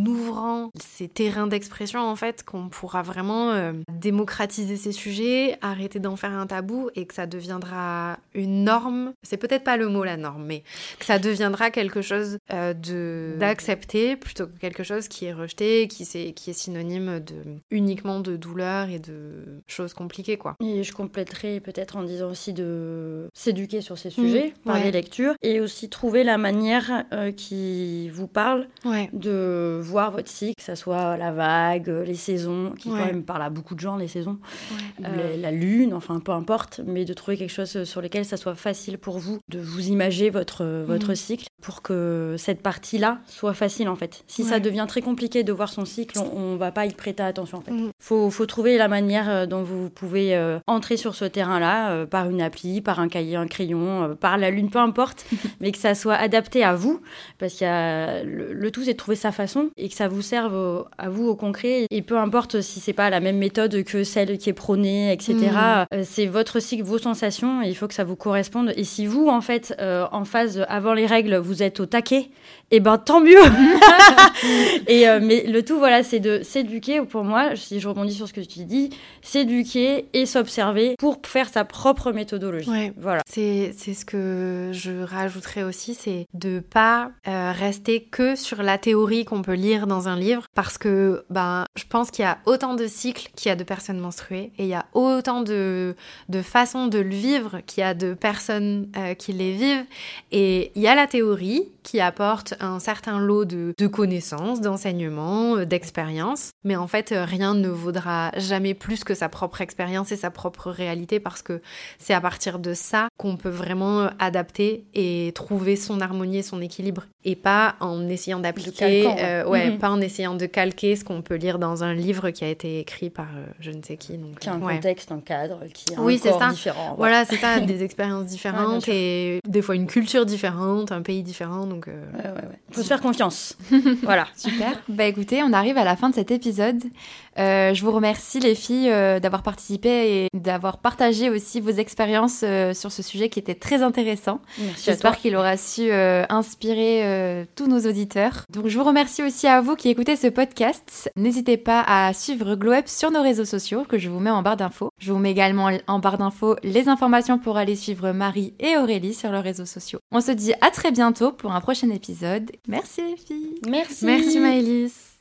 ouvrant ces terrains d'expression en fait qu'on pourra vraiment démocratiser ces sujets, arrêter d'en faire un tabou et que ça deviendra une norme. C'est peut-être pas le mot la norme, mais que ça deviendra quelque chose euh, de d'accepté plutôt que quelque chose qui est rejeté, qui, est, qui est synonyme de uniquement de douleur et de choses compliquées quoi. Et je compléterai peut-être en disant aussi de s'éduquer sur ces sujets mmh, par les lectures et aussi trouver la manière euh, qui vous parle de voir votre cycle, que ce soit la vague, les saisons, qui quand même parle à beaucoup de gens, les saisons, euh, la lune, enfin peu importe, mais de trouver quelque chose sur lequel ça soit facile pour vous de vous imager votre, votre mmh. cycle pour que cette partie-là soit facile en fait. Si ça devient très compliqué de voir son cycle, on, ne va pas y prêter attention en fait. Mmh. Faut, faut trouver la manière euh, dont vous pouvez entrer sur ce terrain-là par une appli, par un cahier, un crayon, par la lune, peu importe, mais que ça soit adapté à vous, parce qu'il y a le, tout, c'est de trouver sa façon et que ça vous serve à vous au concret. Et peu importe si c'est pas la même méthode que celle qui est prônée, etc. Mm. Euh, c'est votre cycle, vos sensations, et il faut que ça vous corresponde. Et si vous, en fait, euh, en phase avant les règles, vous êtes au taquet, et eh ben tant mieux. et euh, mais le tout, voilà, c'est de s'éduquer. Pour moi, si je rebondis sur ce que tu dis, s'éduquer et s'observer pour faire sa propre méthodologie. Voilà. C'est ce que je rajouterais aussi, c'est de pas rester que sur la théorie qu'on peut lire dans un livre, parce que ben je pense qu'il y a autant de cycles qu'il y a de personnes menstruées et il y a autant de, de façons de le vivre qu'il y a de personnes qui les vivent. Et il y a la théorie qui apporte un certain lot de, connaissances, d'enseignements, euh, d'expériences. Mais en fait, euh, rien ne vaudra jamais plus que sa propre expérience et sa propre réalité parce que c'est à partir de ça qu'on peut vraiment adapter et trouver son harmonie et son équilibre. Et pas en essayant d'appliquer, ouais, mhm. pas en essayant de calquer ce qu'on peut lire dans un livre qui a été écrit par je ne sais qui. Donc, qui a un contexte, un cadre, qui a oui, un corps ça. différent. Voilà, c'est ça, des expériences différentes et des fois une culture différente, un pays différent. Donc, euh, faut se faire confiance. voilà. Super. Bah écoutez, on arrive à la fin de cet épisode. Euh, je vous remercie les filles euh, d'avoir participé et d'avoir partagé aussi vos expériences sur ce sujet qui était très intéressant. J'espère qu'il aura su inspirer tous nos auditeurs. Donc je vous remercie aussi à vous qui écoutez ce podcast. N'hésitez pas à suivre Glow Up sur nos réseaux sociaux que je vous mets en barre d'infos. Je vous mets également en barre d'infos les informations pour aller suivre Marie et Aurélie sur leurs réseaux sociaux. On se dit à très bientôt pour un prochain épisode. Merci les filles. Merci. Merci Maëlys.